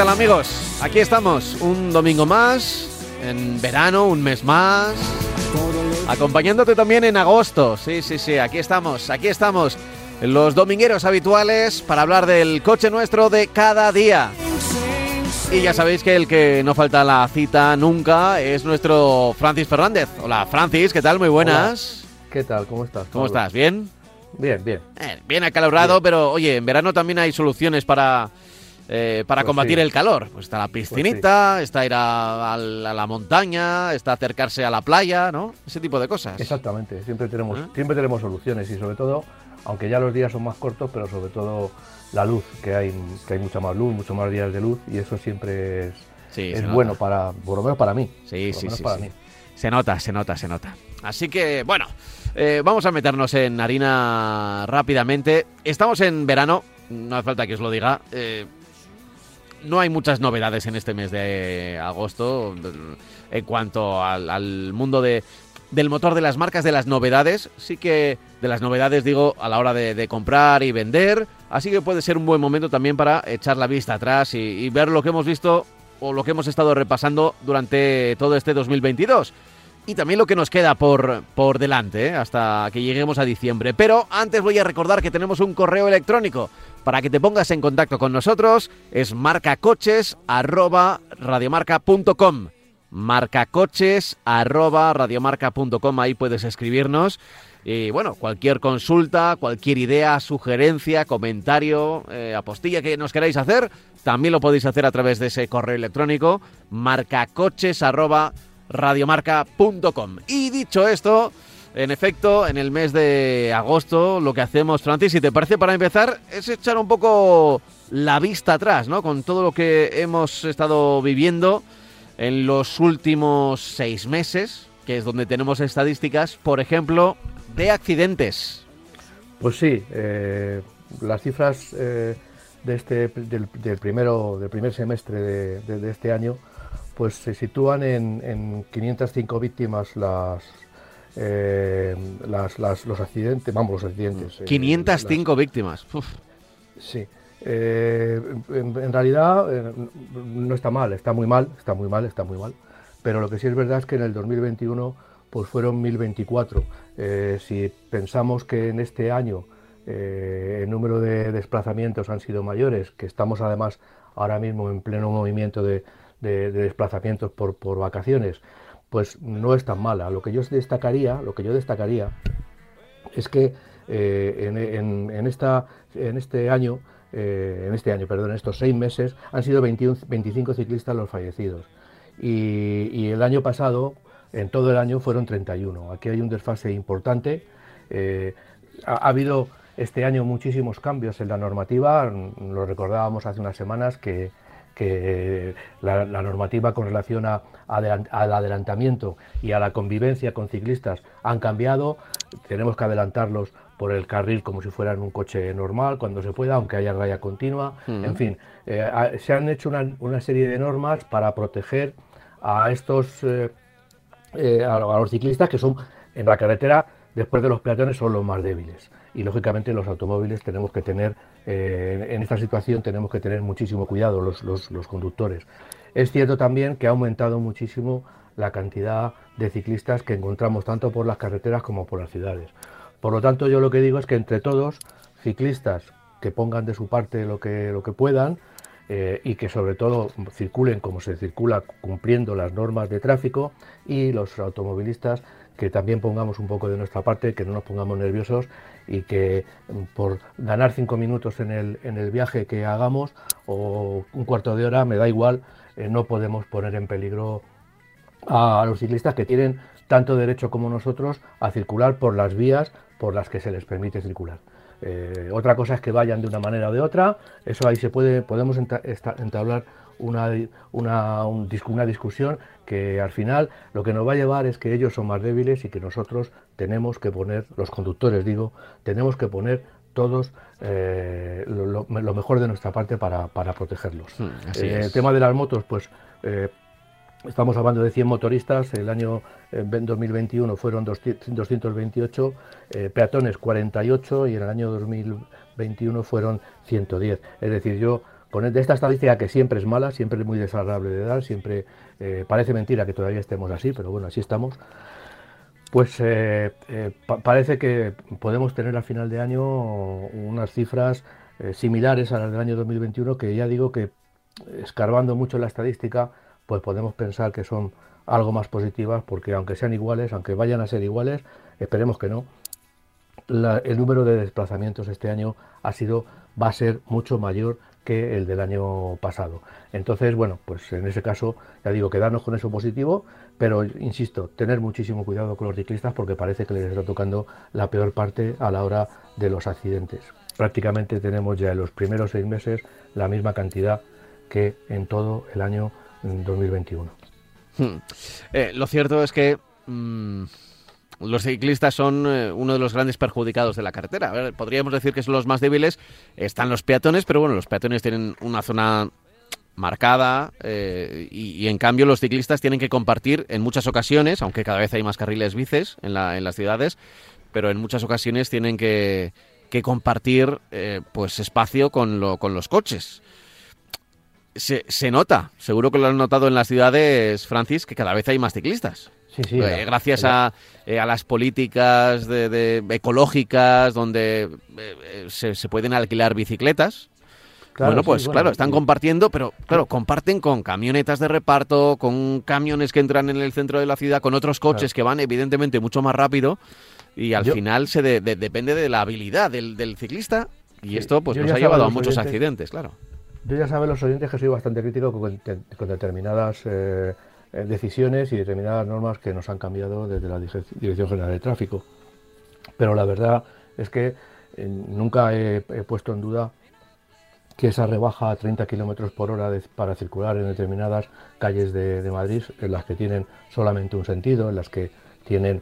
tal amigos? Aquí estamos, un domingo más, en verano, un mes más, acompañándote también en agosto. Sí, sí, sí, aquí estamos, aquí estamos, los domingueros habituales para hablar del coche nuestro de cada día. Y ya sabéis que el que no falta la cita nunca es nuestro Francis Fernández. Hola Francis, ¿qué tal? Muy buenas. ¿Qué tal? ¿Cómo estás? ¿Cómo estás? ¿Bien? Bien, bien. Eh, bien acalorado, pero oye, en verano también hay soluciones para, eh, para Pues combatir sí. el calor. Pues está la piscinita, está ir a, a la a la montaña, está acercarse a la playa, ¿no? Ese tipo de cosas. Exactamente, siempre tenemos, ¿Eh? siempre tenemos soluciones y sobre todo, aunque ya los días son más cortos, pero sobre todo la luz, que hay, que hay mucha más luz, muchos más días de luz y eso siempre es, Sí, bueno para, por lo menos para mí. Sí, sí, sí. para sí. mí. Se nota, se nota, se nota. Así que, bueno, eh, vamos a meternos en harina rápidamente. Estamos en verano, no hace falta que os lo diga. eh, no hay muchas novedades en este mes de agosto en cuanto al, mundo de, del motor de las marcas, de las novedades. Sí que de las novedades digo a la hora de, comprar y vender. Así que puede ser un buen momento también para echar la vista atrás y, y ver lo que hemos visto o lo que hemos estado repasando durante todo este 2022. Y también lo que nos queda por, por delante, ¿eh? hasta que lleguemos a diciembre. Pero antes voy a recordar que tenemos un correo electrónico para que te pongas en contacto con nosotros. Es marcacoches.radiomarca.com marcacoches.radiomarca.com Ahí puedes escribirnos. Y bueno, cualquier consulta, cualquier idea, sugerencia, comentario, eh, apostilla que nos queráis hacer, también lo podéis hacer a través de ese correo electrónico marcacoches.radiomarca.com. Y dicho esto, en efecto, en el mes de agosto lo que hacemos, Francis, si te parece para empezar, es echar un poco la vista atrás, ¿no? Con todo lo que hemos estado viviendo en los últimos seis meses, que es donde tenemos estadísticas, por ejemplo, de accidentes. Pues sí, eh, las cifras eh, de este, del, del primero, del primer semestre de este año pues se sitúan en, en 505 víctimas las, eh, las, las- los accidentes, vamos, los accidentes. eh, 505 víctimas. Uf. las- sí. Eh, en, en realidad eh, no está mal, está muy mal, está muy mal, está muy mal. Pero lo que sí es verdad es que en el 2021 pues fueron 1024. Eh, si pensamos que en este año eh, el número de desplazamientos han sido mayores, que estamos además ahora mismo en pleno movimiento de, de- de desplazamientos por, por vacaciones, pues no es tan mala. Lo que yo destacaría, lo que yo destacaría es que eh, en, en- esta, en este año, eh, en este año, perdón, estos seis meses, han sido 21 25 ciclistas los fallecidos. Y, y el año pasado, en todo el año, fueron 31. Aquí hay un desfase importante. Eh, ha, ha habido este año muchísimos cambios en la normativa. Lo recordábamos hace unas semanas que, que la, la normativa con relación a- al adelantamiento y a la convivencia con ciclistas han cambiado. Tenemos que adelantarlos por el carril como si fueran un coche normal, cuando se pueda, aunque haya raya continua. En fin, eh, se han hecho una, una serie de normas para proteger a estos eh, eh, a, a los ciclistas que son en la carretera después de los peatones son los más débiles y lógicamente los automóviles tenemos que tener eh, en, esta situación tenemos que tener muchísimo cuidado los conductores. Es cierto también que ha aumentado muchísimo la cantidad de ciclistas que encontramos tanto por las carreteras como por las ciudades. Por lo tanto yo lo que digo es que entre todos ciclistas que pongan de su parte lo que lo que puedan eh, y que sobre todo circulen como se circula cumpliendo las normas de tráfico y los automovilistas que también pongamos un poco de nuestra parte, que no nos pongamos nerviosos y que mm, por ganar cinco minutos en el, en el viaje que hagamos o un cuarto de hora, me da igual, eh, no podemos poner en peligro a, los ciclistas que tienen tanto derecho como nosotros a circular por las vías por las que se les permite circular. Eh, otra cosa es que vayan de una manera o de otra, eso ahí se puede, podemos entablar una, una, una discusión que al final lo que nos va a llevar es que ellos son más débiles y que nosotros tenemos que poner, los conductores digo, tenemos que poner todos eh, lo, mejor de nuestra parte para, protegerlos. Hmm, eh, el tema de las motos, pues eh, estamos hablando de 100 motoristas, el año 2021 fueron 228, peatones 48 y en el año 2021 fueron 110. Es decir, yo con esta estadística que siempre es mala, siempre es muy desagradable de dar, siempre parece mentira que todavía estemos así, pero bueno, así estamos. Pues eh, eh, parece que podemos tener a final de año unas cifras eh, similares a las del año 2021, que ya digo que escarbando mucho la estadística, pues podemos pensar que son algo más positivas, porque aunque sean iguales, aunque vayan a ser iguales, esperemos que no, el número de desplazamientos este año ha sido, va a ser mucho mayor que el del año pasado. Entonces, bueno, pues en ese caso, ya digo, quedarnos con eso positivo, pero insisto, tener muchísimo cuidado con los ciclistas porque parece que les está tocando la peor parte a la hora de los accidentes. Prácticamente tenemos ya en los primeros seis meses la misma cantidad que en todo el año 2021. Hmm. Eh, lo cierto es que mm, los ciclistas son eh, uno de los grandes perjudicados de la carretera. podríamos decir que son los más débiles. Están los peatones, pero bueno, los peatones tienen una zona marcada eh, y, en cambio los ciclistas tienen que compartir en muchas ocasiones, aunque cada vez hay más carriles bices en, la, en las ciudades, pero en muchas ocasiones tienen que, compartir eh, pues espacio con, con los coches. Se, se, nota, seguro que lo han notado en las ciudades, Francis, que cada vez hay más ciclistas. Sí, sí, eh, gracias a, a, las políticas de, ecológicas donde se, se, pueden alquilar bicicletas. Bueno, pues claro, están compartiendo, pero claro, comparten con camionetas de reparto, con camiones que entran en el centro de la ciudad, con otros coches que van evidentemente mucho más rápido y al final se depende de la habilidad del, ciclista y esto pues nos ha llevado a muchos accidentes, claro. Yo ya saben los oyentes que soy bastante crítico con, determinadas eh, eh, decisiones y determinadas normas que nos han cambiado desde la Dirección General de Tráfico. Pero la verdad es que eh, nunca he puesto en duda que esa rebaja a 30 kilómetros por hora para circular en determinadas calles de, Madrid, en las que tienen solamente un sentido, en las que tienen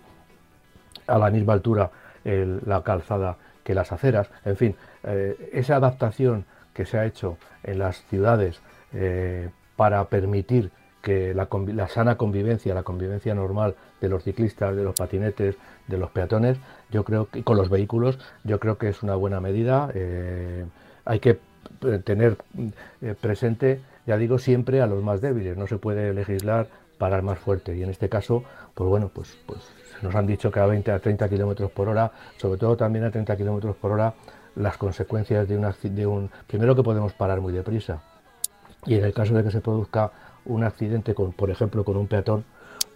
a la misma altura la calzada que las aceras, en fin, eh, esa adaptación que se ha hecho en las ciudades eh, para permitir que la, sana convivencia, la convivencia normal de los ciclistas, de los patinetes, de los peatones, yo creo que con los vehículos, yo creo que es una buena medida. Eh, hay que eh, tener eh, presente, ya digo, siempre a los más débiles. No se puede legislar para más fuerte. Y en este caso, pues bueno, pues, pues nos han dicho que a 20 a 30 kilómetros por hora, sobre todo también a 30 kilómetros por hora, las consecuencias de, una, de un. Primero que podemos parar muy deprisa. Y en el caso de que se produzca un accidente, con, por ejemplo, con un peatón,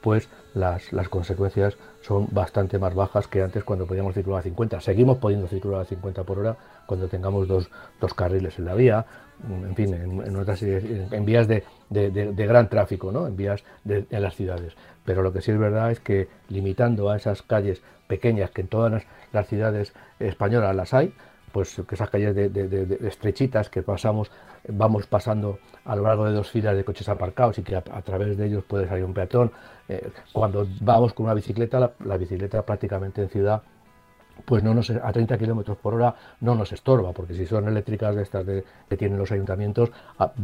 pues las, las, consecuencias son bastante más bajas que antes cuando podíamos circular a 50. Seguimos pudiendo circular a 50 por hora cuando tengamos dos, dos carriles en la vía, en fin, en, otras, en vías de, de, gran tráfico, ¿no? en vías de, las ciudades. Pero lo que sí es verdad es que limitando a esas calles pequeñas, que en todas las ciudades españolas las hay, pues que esas calles de, estrechitas que pasamos, vamos pasando a lo largo de dos filas de coches aparcados y que a, través de ellos puede salir un peatón. Eh, cuando vamos con una bicicleta, la, bicicleta prácticamente en ciudad pues no nos, a 30 kilómetros por hora no nos estorba, porque si son eléctricas de estas que tienen los ayuntamientos,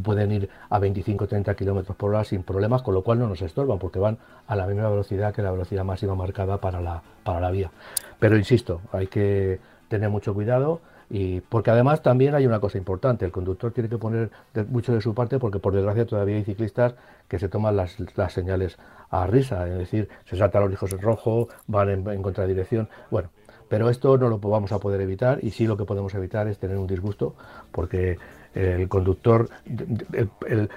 pueden ir a 25-30 kilómetros por hora sin problemas, con lo cual no nos estorban, porque van a la misma velocidad que la velocidad máxima marcada para la, para la vía. Pero insisto, hay que tener mucho cuidado. Y porque además también hay una cosa importante, el conductor tiene que poner mucho de su parte porque por desgracia todavía hay ciclistas que se toman las, las señales a risa, es decir, se saltan los hijos en rojo, van en, en, contradirección. Bueno, pero esto no lo vamos a poder evitar y sí lo que podemos evitar es tener un disgusto porque el conductor,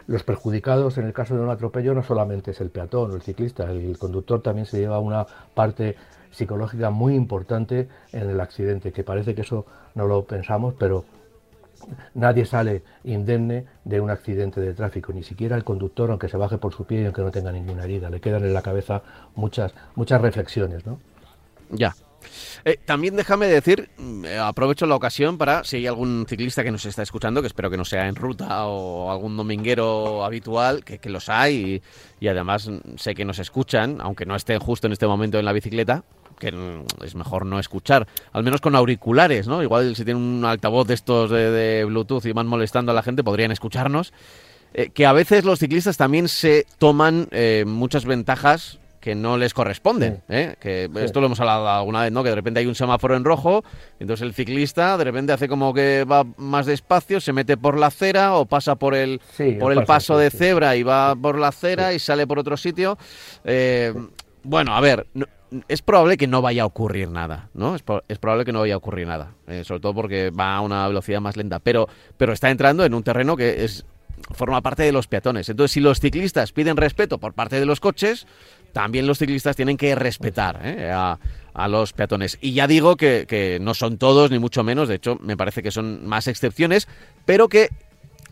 los perjudicados en el caso de un atropello no solamente es el peatón o el ciclista, el conductor también se lleva una parte psicológica muy importante en el accidente, que parece que eso no lo pensamos, pero nadie sale indemne de un accidente de tráfico, ni siquiera el conductor, aunque se baje por su pie y aunque no tenga ninguna herida. Le quedan en la cabeza muchas, muchas reflexiones, ¿no? Ya. Eh, también déjame decir, mm, eh, aprovecho la ocasión para, si hay algún ciclista que nos está escuchando, que espero que no sea en ruta o algún dominguero habitual, que, los hay y, y además mm, sé que nos escuchan, aunque no estén justo en este momento en la bicicleta, que es mejor no escuchar, al menos con auriculares, ¿no? Igual si tienen un altavoz de estos de, de Bluetooth y van molestando a la gente, podrían escucharnos. Eh, que a veces los ciclistas también se toman eh, muchas ventajas que no les corresponden. ¿eh? Que esto lo hemos hablado alguna vez, ¿no? Que de repente hay un semáforo en rojo, entonces el ciclista de repente hace como que va más despacio, se mete por la acera o pasa por el, Sí, por el pasa, paso de sí. cebra y va por la acera y sale por otro sitio. Eh, Bueno, a ver, es probable que no vaya a ocurrir nada, ¿no? Es, pro- es probable que no vaya a ocurrir nada, eh, sobre todo porque va a una velocidad más lenta, pero, pero está entrando en un terreno que es forma parte de los peatones. Entonces, si los ciclistas piden respeto por parte de los coches, también los ciclistas tienen que respetar ¿eh? a, los peatones. Y ya digo que no son todos, ni mucho menos, de hecho, me parece que son más excepciones, pero que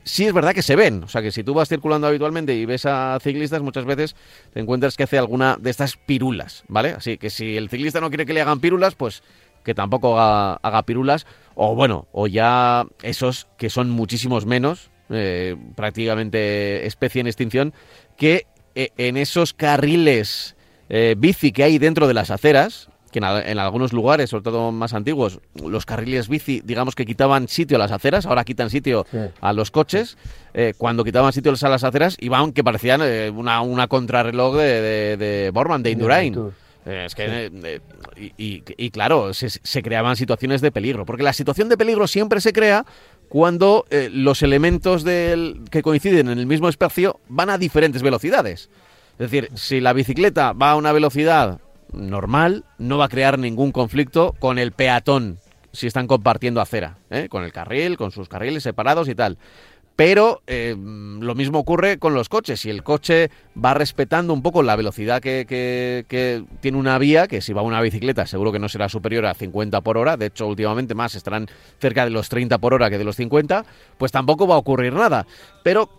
sí es verdad que se ven. O sea, que si tú vas circulando habitualmente y ves a ciclistas, muchas veces te encuentras que hace alguna de estas pirulas, ¿vale? Así que si el ciclista no quiere que le hagan pirulas, pues que tampoco haga, pirulas. O bueno, o ya esos que son muchísimos menos, eh, prácticamente especie en extinción, que eh, en esos carriles eh, bici que hay dentro de las aceras, que en, al- en algunos lugares, sobre todo más antiguos, los carriles bici, digamos que quitaban sitio a las aceras, ahora quitan sitio Sí. a los coches. Eh, cuando quitaban sitio a las aceras, iban que parecían eh, una, una contrarreloj de, de, de Borman, de Indurain. Eh, es que, eh, y, y- y claro, se, se creaban situaciones de peligro, porque la situación de peligro siempre se crea cuando eh, los elementos del, que coinciden en el mismo espacio van a diferentes velocidades. Es decir, si la bicicleta va a una velocidad normal, no va a crear ningún conflicto con el peatón si están compartiendo acera, ¿eh? con el carril, con sus carriles separados y tal. Pero eh, lo mismo ocurre con los coches. Si el coche va respetando un poco la velocidad que, que- tiene una vía, que si va una bicicleta seguro que no será superior a 50 por hora, de hecho últimamente más estarán cerca de los 30 por hora que de los 50, pues tampoco va a ocurrir nada. Pero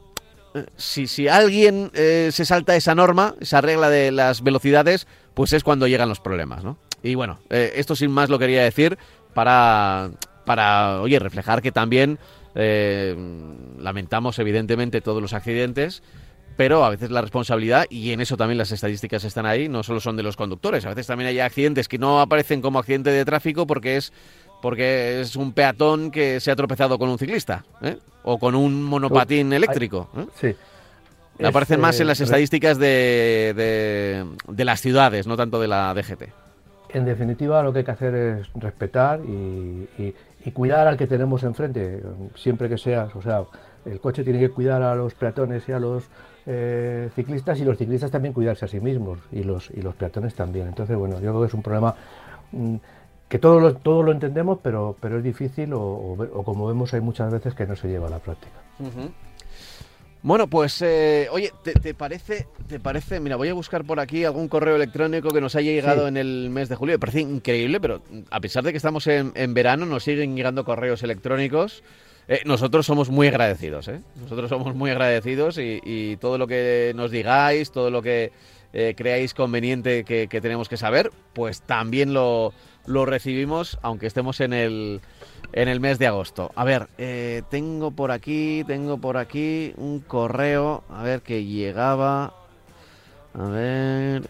eh, si, si alguien eh, se salta esa norma, esa regla de las velocidades, pues es cuando llegan los problemas, ¿no? Y bueno, eh, esto sin más lo quería decir para, para oye, reflejar que también eh, lamentamos evidentemente todos los accidentes, pero a veces la responsabilidad, y en eso también las estadísticas están ahí, no solo son de los conductores, a veces también hay accidentes que no aparecen como accidente de tráfico porque es porque es un peatón que se ha tropezado con un ciclista, ¿eh? o con un monopatín eléctrico. ¿eh? Sí. Aparecen Es, más en las estadísticas de, de, de las ciudades, no tanto de la DGT. En definitiva, lo que hay que hacer es respetar y, y- y cuidar al que tenemos enfrente, siempre que seas, o sea, el coche tiene que cuidar a los peatones y a los eh, ciclistas y los ciclistas también cuidarse a sí mismos y los, y los peatones también. Entonces, bueno, yo creo que es un problema mm, que todos lo, todos lo entendemos, pero, pero es difícil o, o como vemos hay muchas veces que no se lleva a la práctica. Bueno, pues, eh, oye, ¿te, te parece, ¿te parece? Mira, voy a buscar por aquí algún correo electrónico que nos haya llegado Sí. en el mes de julio. Me parece increíble, pero a pesar de que estamos en, en verano, nos siguen llegando correos electrónicos. Eh, nosotros somos muy agradecidos, ¿eh? Nosotros somos muy agradecidos y, y todo lo que nos digáis, todo lo que eh, creáis conveniente que, que tenemos que saber, pues también lo, lo recibimos, aunque estemos en el, en el mes de agosto. A ver, eh, tengo por aquí, tengo por aquí un correo, a ver que llegaba. A ver.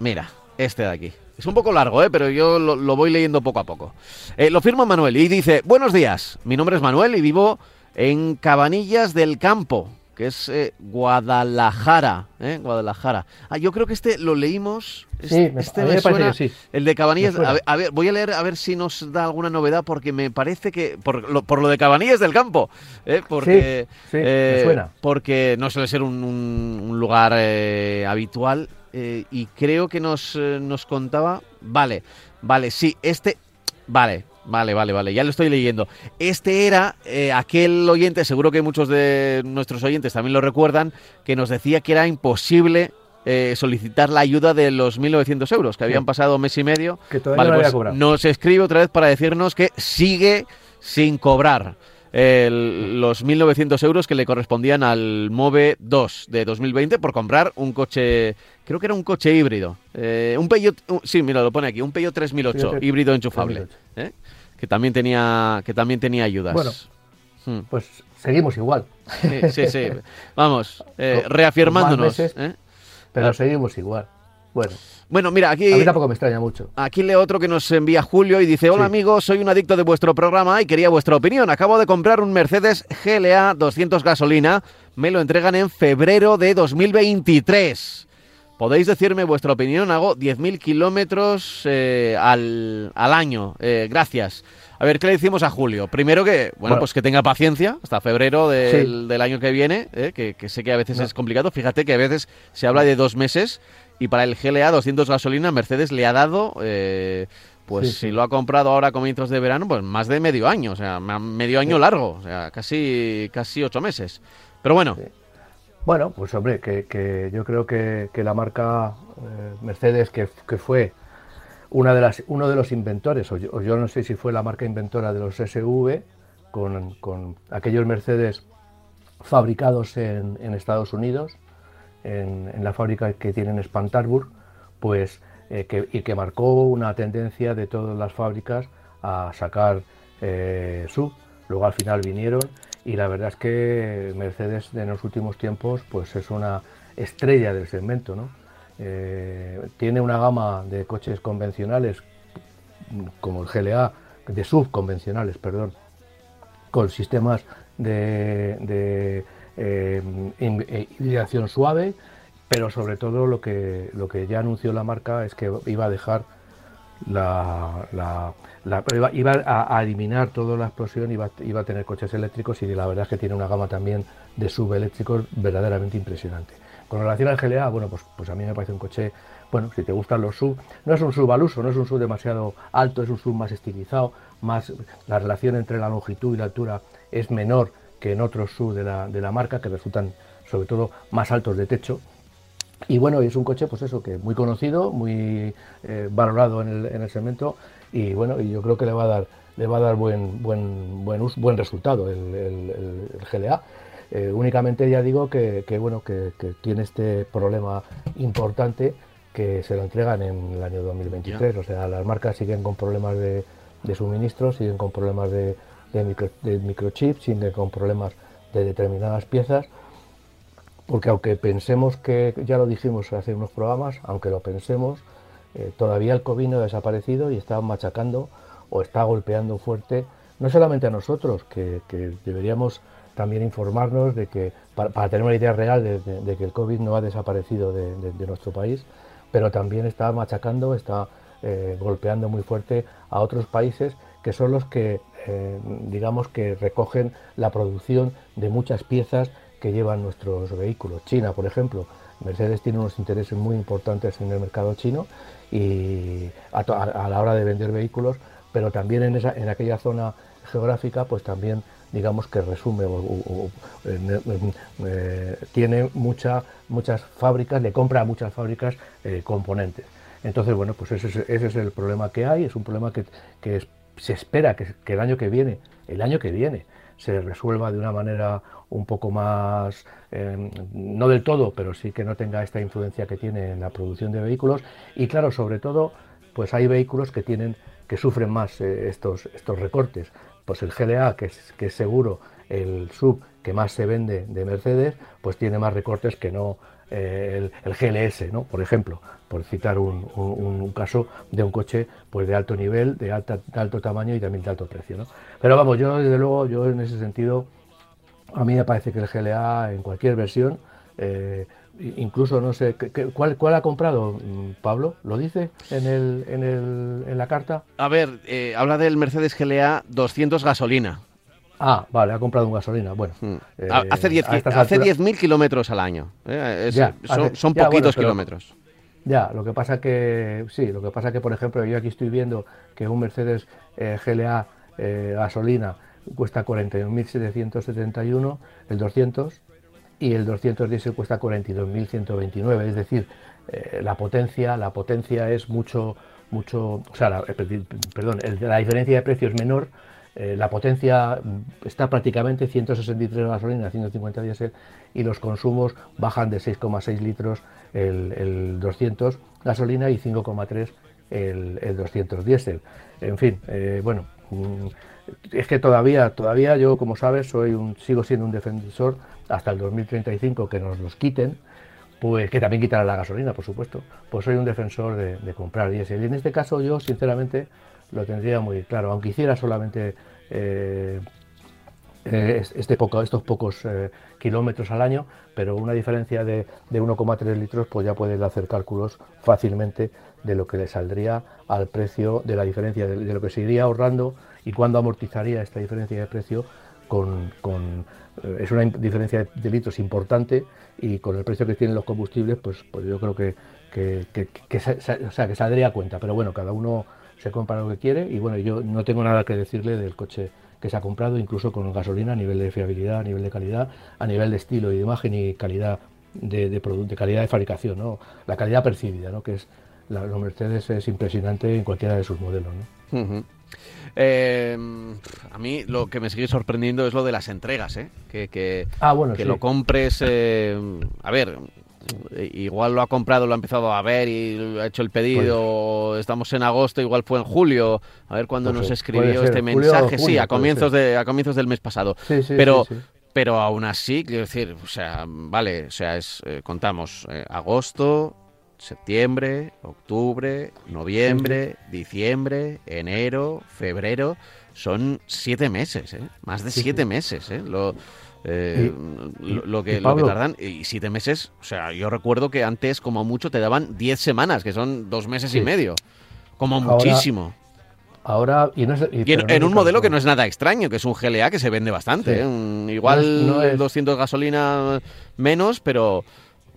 Mira, este de aquí. Es un poco largo, ¿eh? pero yo lo, lo voy leyendo poco a poco. Eh, lo firma Manuel y dice: Buenos días, mi nombre es Manuel y vivo en Cabanillas del Campo, que es eh, Guadalajara. ¿eh? Guadalajara. Ah, yo creo que este lo leímos. Sí, Este, me- este me suena. sí. El de Cabanillas. A ver, a ver, voy a leer a ver si nos da alguna novedad, porque me parece que. Por lo, por lo de Cabanillas del Campo. ¿eh? Porque. sí, me eh, suena. Porque no suele ser un, un- un lugar eh, habitual. y creo que nos, nos contaba. Vale, vale, sí, este. Vale, vale, vale, vale, ya lo estoy leyendo. Este era eh, aquel oyente, seguro que muchos de nuestros oyentes también lo recuerdan, que nos decía que era imposible eh, solicitar la ayuda de los 1.900 euros, que habían pasado mes y medio. Que todavía Vale, no lo había pues cobrado. nos escribe otra vez para decirnos que sigue sin cobrar. el- los 1.900 euros que le correspondían al Move 2 de 2020 por comprar un coche, creo que era un coche híbrido. Eh, un Peugeot, sí, mira, lo pone aquí, un Peugeot 3008, Peugeot híbrido enchufable, 3008. ¿eh? Que también tenía que también tenía ayudas. Bueno. Hmm. Pues seguimos igual, Sí, sí, sí. Vamos, eh, reafirmándonos. meses. ¿eh? pero Ah. seguimos igual. Bueno, Bueno, mira, aquí... a mí tampoco me extraña mucho. Aquí leo otro que nos envía Julio y dice, hola Sí. amigos, soy un adicto de vuestro programa y quería vuestra opinión. Acabo de comprar un Mercedes GLA 200 gasolina, me lo entregan en febrero de 2023. ¿Podéis decirme vuestra opinión? Hago 10.000 kilómetros eh, al, al año. Eh, gracias. A ver, ¿qué le decimos a Julio? Primero que, bueno, Bueno. pues que tenga paciencia hasta febrero del, Sí. del año que viene, eh, que, que sé que a veces No. es complicado. Fíjate que a veces se habla de dos meses y para el GLA 200 gasolina Mercedes le ha dado, eh, pues Sí, sí. si lo ha comprado ahora a comienzos de verano, pues más de medio año, o sea, medio año Sí. largo, o sea, casi, casi ocho meses. Pero bueno. Bueno, pues hombre, que, yo creo que, la marca eh, Mercedes, que, fue una de uno de los inventores, o yo, no sé si fue la marca inventora de los SV, con, aquellos Mercedes fabricados en, Estados Unidos, en, la fábrica que tienen en Spantarburg, pues, eh, y que marcó una tendencia de todas las fábricas a sacar eh, sub. Luego al final vinieron y la verdad es que Mercedes en los últimos tiempos pues es una estrella del segmento, ¿no? Eh, tiene una gama de coches convencionales como el GLA, de subconvencionales, perdón, con sistemas de, de eh, eh, suave, pero sobre todo lo que, lo que ya anunció la marca es que iba a dejar la, la- iba, a, eliminar toda la explosión, iba, iba a tener coches eléctricos y la verdad es que tiene una gama también de subeléctricos verdaderamente impresionante. Con relación al GLA, bueno, pues, pues a mí me parece un coche, bueno, si te gustan los sub, no es un sub al uso, no es un sub demasiado alto, es un sub más estilizado, más la relación entre la longitud y la altura es menor que en otros sub de la marca, que resultan sobre todo más altos de techo, y bueno, es un coche, pues eso, que muy conocido, muy eh, valorado en el, en el segmento y bueno, y yo creo que le va a dar, le va a dar buen, buen, buen, buen resultado el, el- el- el GLA. Eh, únicamente ya digo que, que, bueno, que, que tiene este problema importante que se lo entregan en el año 2023. O sea, las marcas siguen con problemas de, de suministro, siguen con problemas de, de, micro- de microchips, siguen con problemas de determinadas piezas porque aunque pensemos que, ya lo dijimos hace unos programas, aunque lo pensemos, eh, todavía el COVID no ha desaparecido y está machacando o está golpeando fuerte, no solamente a nosotros, que, deberíamos también informarnos de que, para, tener una idea real de, que el COVID no ha desaparecido de, de- de nuestro país, pero también está machacando, está eh, golpeando muy fuerte a otros países que son los que, eh, digamos, que recogen la producción de muchas piezas que llevan nuestros vehículos. China, por ejemplo, Mercedes tiene unos intereses muy importantes en el mercado chino y a, la hora de vender vehículos, pero también en, esa, en aquella zona geográfica, pues también digamos que resume o, eh, ne- tiene mucha, muchas fábricas, le compra a muchas fábricas eh, componentes. Entonces, bueno, pues ese es, el problema que hay, es un problema que, se espera que el año que viene, el año que viene, se resuelva de una manera un poco más, eh, no del todo, pero sí que no tenga esta influencia que tiene en la producción de vehículos. Y claro, sobre todo, pues hay vehículos que tienen, que sufren más eh, estos, estos recortes. Pues el GLA, que es, que es seguro el sub que más se vende de Mercedes, pues tiene más recortes que no eh, el, GLS, ¿no? Por ejemplo, por citar un, un- caso de un coche pues de alto nivel, de, alta, de alto tamaño y también de alto precio, ¿no? Pero vamos, yo desde luego, yo en ese sentido, a mí me parece que el GLA en cualquier versión, eh, incluso no sé, ¿qué- qué- ¿cuál, ¿cuál ha comprado mm, Pablo? ¿Lo dice en, el, en, el, en la carta? a ver, eh, habla del Mercedes GLA 200 gasolina. Ah, vale, ha comprado un gasolina. Bueno, Mm. eh, A- hace 10 a estas hace alturas- 10.000 kilómetros al año. eh, es- Ya, son hace- son ya, bueno, poquitos pero- kilómetros. Ya, lo que pasa que sí, lo que pasa que por ejemplo yo aquí estoy viendo que un Mercedes eh, GLA eh, gasolina cuesta 41.771 el 200 y el 200 diésel cuesta 42.129, es decir, la potencia la potencia es mucho mucho, o sea, la, perdón, la diferencia de precio es menor eh, la potencia mm, está prácticamente 163 gasolina, 150 diésel y los consumos bajan de 6,6 litros el, 200 gasolina y 5,3 el, el 200 diésel. En fin, eh, bueno, mm, es que todavía, todavía yo, como sabes, soy un, sigo siendo un defensor hasta el 2035 que nos los quiten, pues que también quitará la gasolina, por supuesto. Pues soy un defensor de, comprar diésel. Y en este caso yo, sinceramente, lo tendría muy claro, aunque hiciera solamente eh, eh, este poco, estos pocos eh, kilómetros al año, pero una diferencia de, 1,3 litros, pues ya puedes hacer cálculos fácilmente de lo que le saldría al precio de la diferencia, de, lo que se iría ahorrando y cuándo amortizaría esta diferencia de precio con, es una diferencia de litros importante y con el precio que tienen los combustibles, pues, pues yo creo que, que, sea, que saldría a cuenta. Pero bueno, cada uno se compra lo que quiere y bueno, yo no tengo nada que decirle del coche que se ha comprado, incluso con gasolina, a nivel de fiabilidad, a nivel de calidad, a nivel de estilo y de imagen y calidad de, de, de calidad de fabricación, ¿no? la calidad percibida, ¿no? que es la, los Mercedes es impresionante en cualquiera de sus modelos. ¿no? Eh, a mí lo que me sigue sorprendiendo es lo de las entregas, ¿eh? que, que, ah, bueno, que lo compres. Eh, a ver, igual lo ha comprado, lo ha empezado a ver y ha hecho el pedido. Pues estamos en agosto, igual fue en julio. A ver cuándo pues nos escribió este mensaje. sí, a comienzos de a comienzos del mes pasado. pero pero aún así, quiero decir, o sea, vale, o sea, es eh, contamos eh, agosto, septiembre, octubre, noviembre, diciembre, enero, febrero. Son siete meses, ¿eh? Más de siete meses, ¿eh? Lo, eh, lo, que, lo, que, tardan. Y siete meses, o sea, yo recuerdo que antes, como mucho, te daban diez semanas, que son dos meses y medio. Como muchísimo. Ahora, y, en, un modelo que no es nada extraño, que es un GLA que se vende bastante. ¿eh? igual no 200 gasolina menos, pero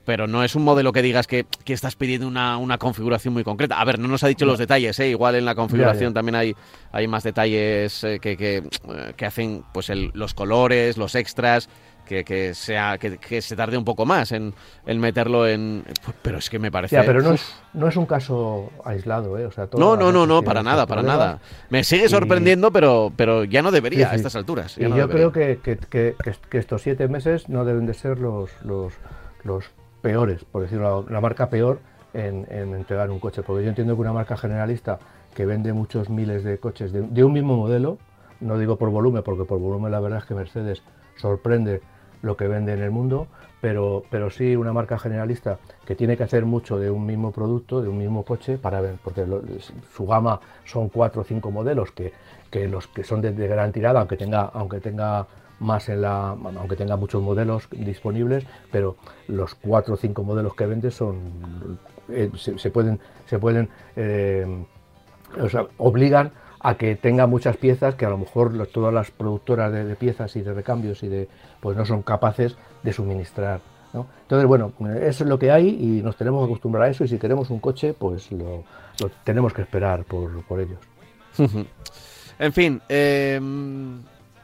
pero no es un modelo que digas que, estás pidiendo una, una, configuración muy concreta. A ver, no nos ha dicho los detalles, ¿eh? igual en la configuración también hay, hay más detalles eh, que, que, eh, que, hacen pues el, los colores, los extras, que, que sea que, se tarde un poco más en, en, meterlo en... Pero es que me parece... Ya, pero no es, no es un caso aislado, ¿eh? O sea, no, no, no, no, para nada, para nada. Me sigue sorprendiendo, pero, pero ya no debería a estas alturas. y yo creo que, que, estos siete meses no deben de ser los, los, los peores, por decirlo, la, marca peor en, entregar un coche. Porque yo entiendo que una marca generalista que vende muchos miles de coches de, un mismo modelo, no digo por volumen, porque por volumen la verdad es que Mercedes sorprende lo que vende en el mundo, pero, pero sí una marca generalista que tiene que hacer mucho de un mismo producto, de un mismo coche, para ver, porque su gama son cuatro o cinco modelos que, que los que son de, de, gran tirada, aunque tenga, aunque tenga más en la, aunque tenga muchos modelos disponibles, pero los cuatro o cinco modelos que vende son, eh, se, pueden, se pueden, eh, obligan a que tenga muchas piezas que a lo mejor todas las productoras de, piezas y de recambios y de, pues no son capaces de suministrar. Entonces, bueno, eso es lo que hay y nos tenemos que acostumbrar a eso y si queremos un coche, pues lo, tenemos que esperar por, por ellos. en fin, eh,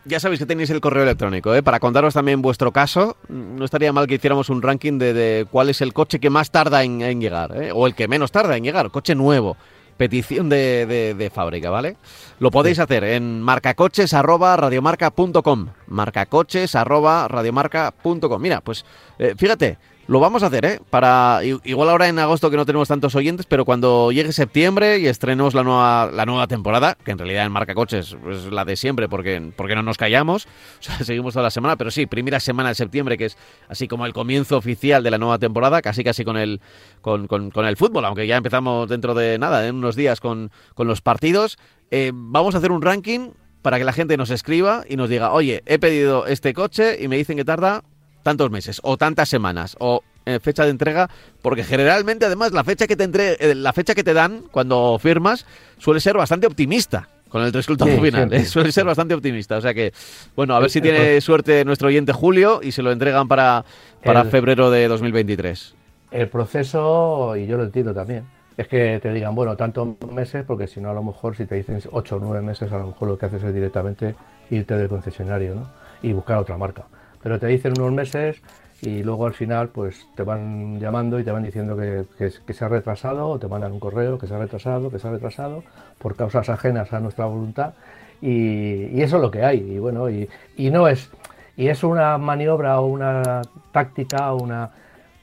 ya sabéis que tenéis el correo electrónico, ¿eh? Para contaros también vuestro caso, no estaría mal que hiciéramos un ranking de, cuál es el coche que más tarda en, llegar, ¿eh? O el que menos tarda en llegar, coche nuevo. Petición de, fábrica, ¿vale? Lo podéis hacer en marcacoches.radiomarca.com. Marcacoches.radiomarca.com. Mira, pues eh, fíjate, lo vamos a hacer, ¿eh? Para, igual ahora en agosto que no tenemos tantos oyentes, pero cuando llegue septiembre y estrenemos la nueva, la nueva temporada, que en realidad en Marca Coches es la de siempre porque, porque no nos callamos, o sea, seguimos toda la semana, pero sí, primera semana de septiembre, que es así como el comienzo oficial de la nueva temporada, casi casi con el, con, con, el fútbol, aunque ya empezamos dentro de nada, en unos días con, con los partidos. Eh, vamos a hacer un ranking para que la gente nos escriba y nos diga, oye, he pedido este coche y me dicen que tarda tantos meses o tantas semanas o eh, fecha de entrega, porque generalmente además la fecha que te entre, eh, la fecha que te dan cuando firmas suele ser bastante optimista con el resultado final. ¿eh? Suele ser bastante optimista. O sea que, bueno, a ver si tiene suerte nuestro oyente Julio y se lo entregan para, para febrero de 2023. El proceso, y yo lo entiendo también, es que te digan, bueno, tantos meses, porque si no, a lo mejor si te dicen 8 o 9 meses, a lo mejor lo que haces es directamente irte del concesionario ¿no? y buscar otra marca pero te dicen unos meses y luego al final pues te van llamando y te van diciendo que, que, se ha retrasado o te mandan un correo que se ha retrasado, que se ha retrasado por causas ajenas a nuestra voluntad y, eso es lo que hay. Y bueno, y, no es, y es una maniobra o una táctica una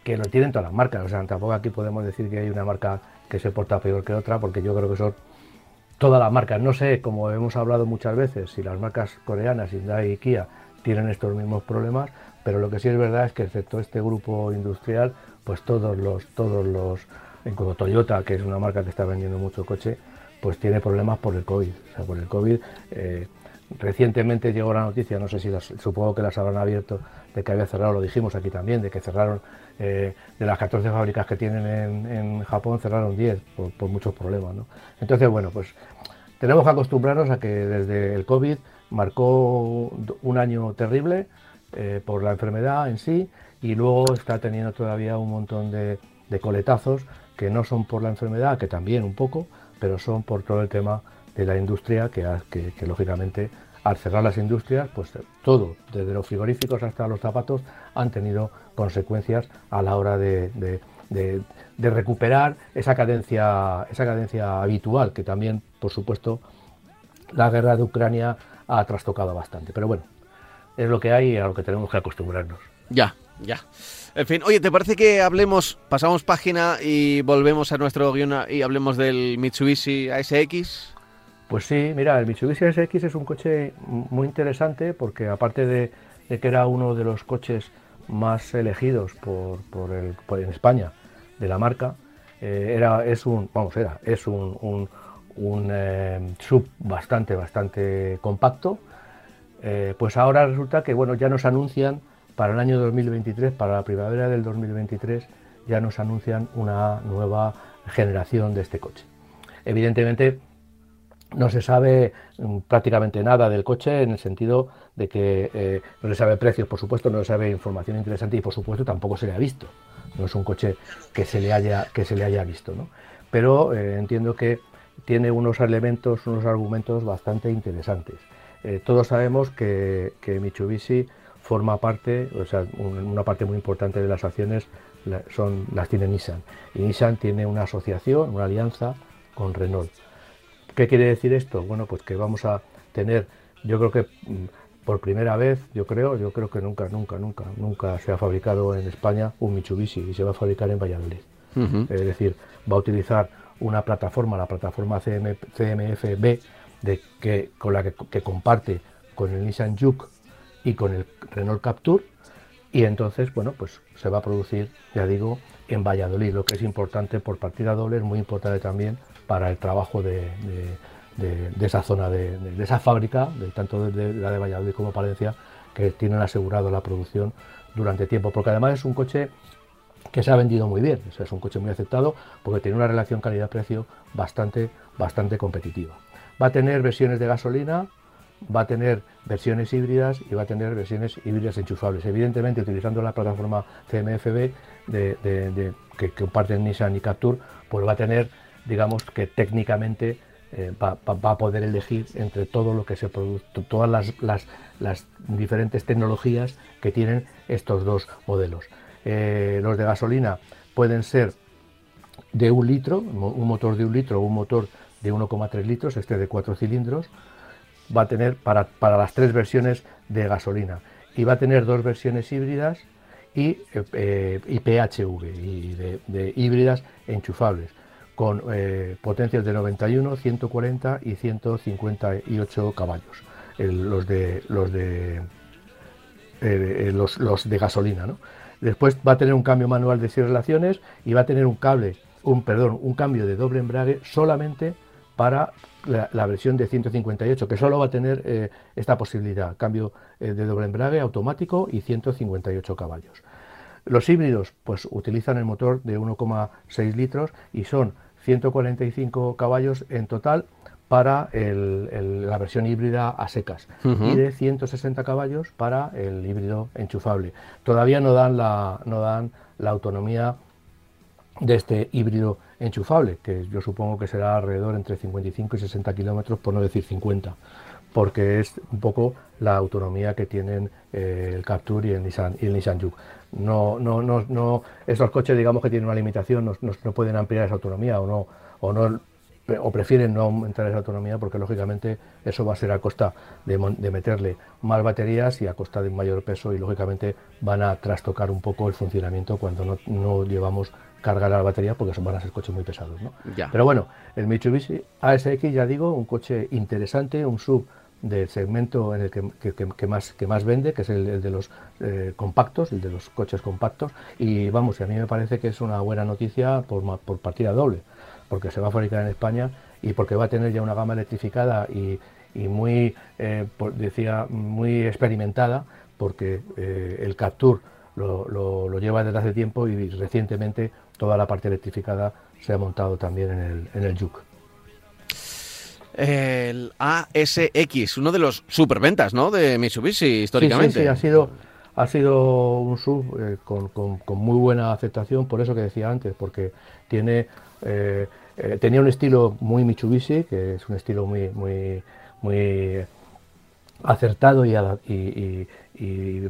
que lo tienen todas las marcas. O sea, tampoco aquí podemos decir que hay una marca que se porta peor que otra, porque yo creo que son todas las marcas. No sé, como hemos hablado muchas veces, si las marcas coreanas, Hyundai y Kia, tienen estos mismos problemas, pero lo que sí es verdad es que excepto este grupo industrial, pues todos los, todos los, como Toyota, que es una marca que está vendiendo mucho coche, pues tiene problemas por el COVID. O sea, por el COVID, eh, recientemente llegó la noticia, no sé si las, supongo que las habrán abierto, de que había cerrado, lo dijimos aquí también, de que cerraron eh, de las 14 fábricas que tienen en, Japón, cerraron 10 por, muchos problemas. ¿no? Entonces, bueno, pues tenemos que acostumbrarnos a que desde el COVID marcó un año terrible eh, por la enfermedad en sí y luego está teniendo todavía un montón de, coletazos que no son por la enfermedad, que también un poco, pero son por todo el tema de la industria que, que lógicamente al cerrar las industrias, pues todo, desde los frigoríficos hasta los zapatos, han tenido consecuencias a la hora de, recuperar esa cadencia, esa cadencia habitual, que también, por supuesto, la guerra de Ucrania ha trastocado bastante. Pero bueno, es lo que hay y a lo que tenemos que acostumbrarnos. Ya, ya. En fin, oye, ¿te parece que hablemos, pasamos página y volvemos a nuestro guion y hablemos del Mitsubishi ASX? Pues sí, mira, el Mitsubishi ASX es un coche muy interesante porque aparte de, que era uno de los coches más elegidos por, por, el, en España de la marca, eh, era, es un, vamos, era, es un, un, eh, sub bastante, bastante compacto, eh, pues ahora resulta que, bueno, ya nos anuncian para el año 2023, para la primavera del 2023, ya nos anuncian una nueva generación de este coche. Evidentemente, no se sabe mm, prácticamente nada del coche en el sentido de que eh, no se sabe precios, por supuesto, no se sabe información interesante y por supuesto tampoco se le ha visto. No es un coche que se le haya, que se le haya visto, ¿no? Pero entiendo que tiene unos elementos, unos argumentos bastante interesantes. Eh, todos sabemos que, Mitsubishi forma parte, o sea, una parte muy importante de las acciones son, las tiene Nissan. Y Nissan tiene una asociación, una alianza con Renault. ¿Qué quiere decir esto? Bueno, pues que vamos a tener, yo creo que mm, por primera vez, yo creo, yo creo que nunca, nunca, nunca, nunca se ha fabricado en España un Mitsubishi y se va a fabricar en Valladolid. Es decir, va a utilizar una plataforma, la plataforma CM, CMFB, de que, con la que, comparte con el Nissan Juke y con el Renault Capture, y entonces, bueno, pues se va a producir, ya digo, en Valladolid, lo que es importante por partida doble, es muy importante también para el trabajo de, esa zona, de, esa fábrica, tanto de, la de Valladolid como Palencia, que tienen asegurado la producción durante tiempo, porque además es un coche que se ha vendido muy bien, es un coche muy aceptado porque tiene una relación calidad-precio bastante, bastante competitiva. Va a tener versiones de gasolina, va a tener versiones híbridas y va a tener versiones híbridas enchufables. Evidentemente, utilizando la plataforma CMFB que comparten Nissan y Capture, pues va a tener digamos que técnicamente eh, va, a poder elegir entre todo lo que se produce, todas las, diferentes tecnologías que tienen estos dos modelos. Eh, los de gasolina pueden ser de un litro, un motor de un litro o un motor de 1,3 litros, este de cuatro cilindros, va a tener para, las tres versiones de gasolina y va a tener dos versiones híbridas y, eh, PHV, y de híbridas enchufables con eh, potencias de 91, 140 y 158 caballos, los de los de los, de gasolina. Después va a tener un cambio manual de seis relaciones y va a tener un cable, un perdón, un cambio de doble embrague solamente para la, versión de 158, que solo va a tener eh, esta posibilidad, cambio de doble embrague automático y 158 caballos. Los híbridos pues utilizan el motor de 1,6 litros y son 145 caballos en total para la versión híbrida a secas. Y de 160 caballos para el híbrido enchufable. Todavía no dan la, no dan la autonomía de este híbrido enchufable, que yo supongo que será alrededor entre 55 y 60 kilómetros, por no decir 50, porque es un poco la autonomía que tienen eh, el Capture y el Nissan, y el Nissan Juke. No, no, no, no, esos coches digamos que tienen una limitación, no, no, pueden ampliar esa autonomía o no, o no o prefieren no aumentar esa autonomía porque lógicamente eso va a ser a costa de, meterle más baterías y a costa de un mayor peso y lógicamente van a trastocar un poco el funcionamiento cuando no, llevamos carga a la batería porque son, van a ser coches muy pesados. ¿no? Pero bueno, el Mitsubishi ASX ya digo, un coche interesante, un sub del segmento en el que, más, que más vende, que es el, de los eh, compactos, el de los coches compactos, y vamos, a mí me parece que es una buena noticia por, por partida doble porque se va a fabricar en España y porque va a tener ya una gama electrificada y, muy, eh, decía, muy experimentada, porque eh, el Captur lo, lleva desde hace tiempo y recientemente toda la parte electrificada se ha montado también en el, en el Juke. El ASX, uno de los superventas, ¿no? De Mitsubishi históricamente. Sí, sí, ha sido, ha sido un sub eh, con, con, muy buena aceptación, por eso que decía antes, porque tiene eh, eh, tenía un estilo muy Mitsubishi, que es un estilo muy, muy, muy acertado y,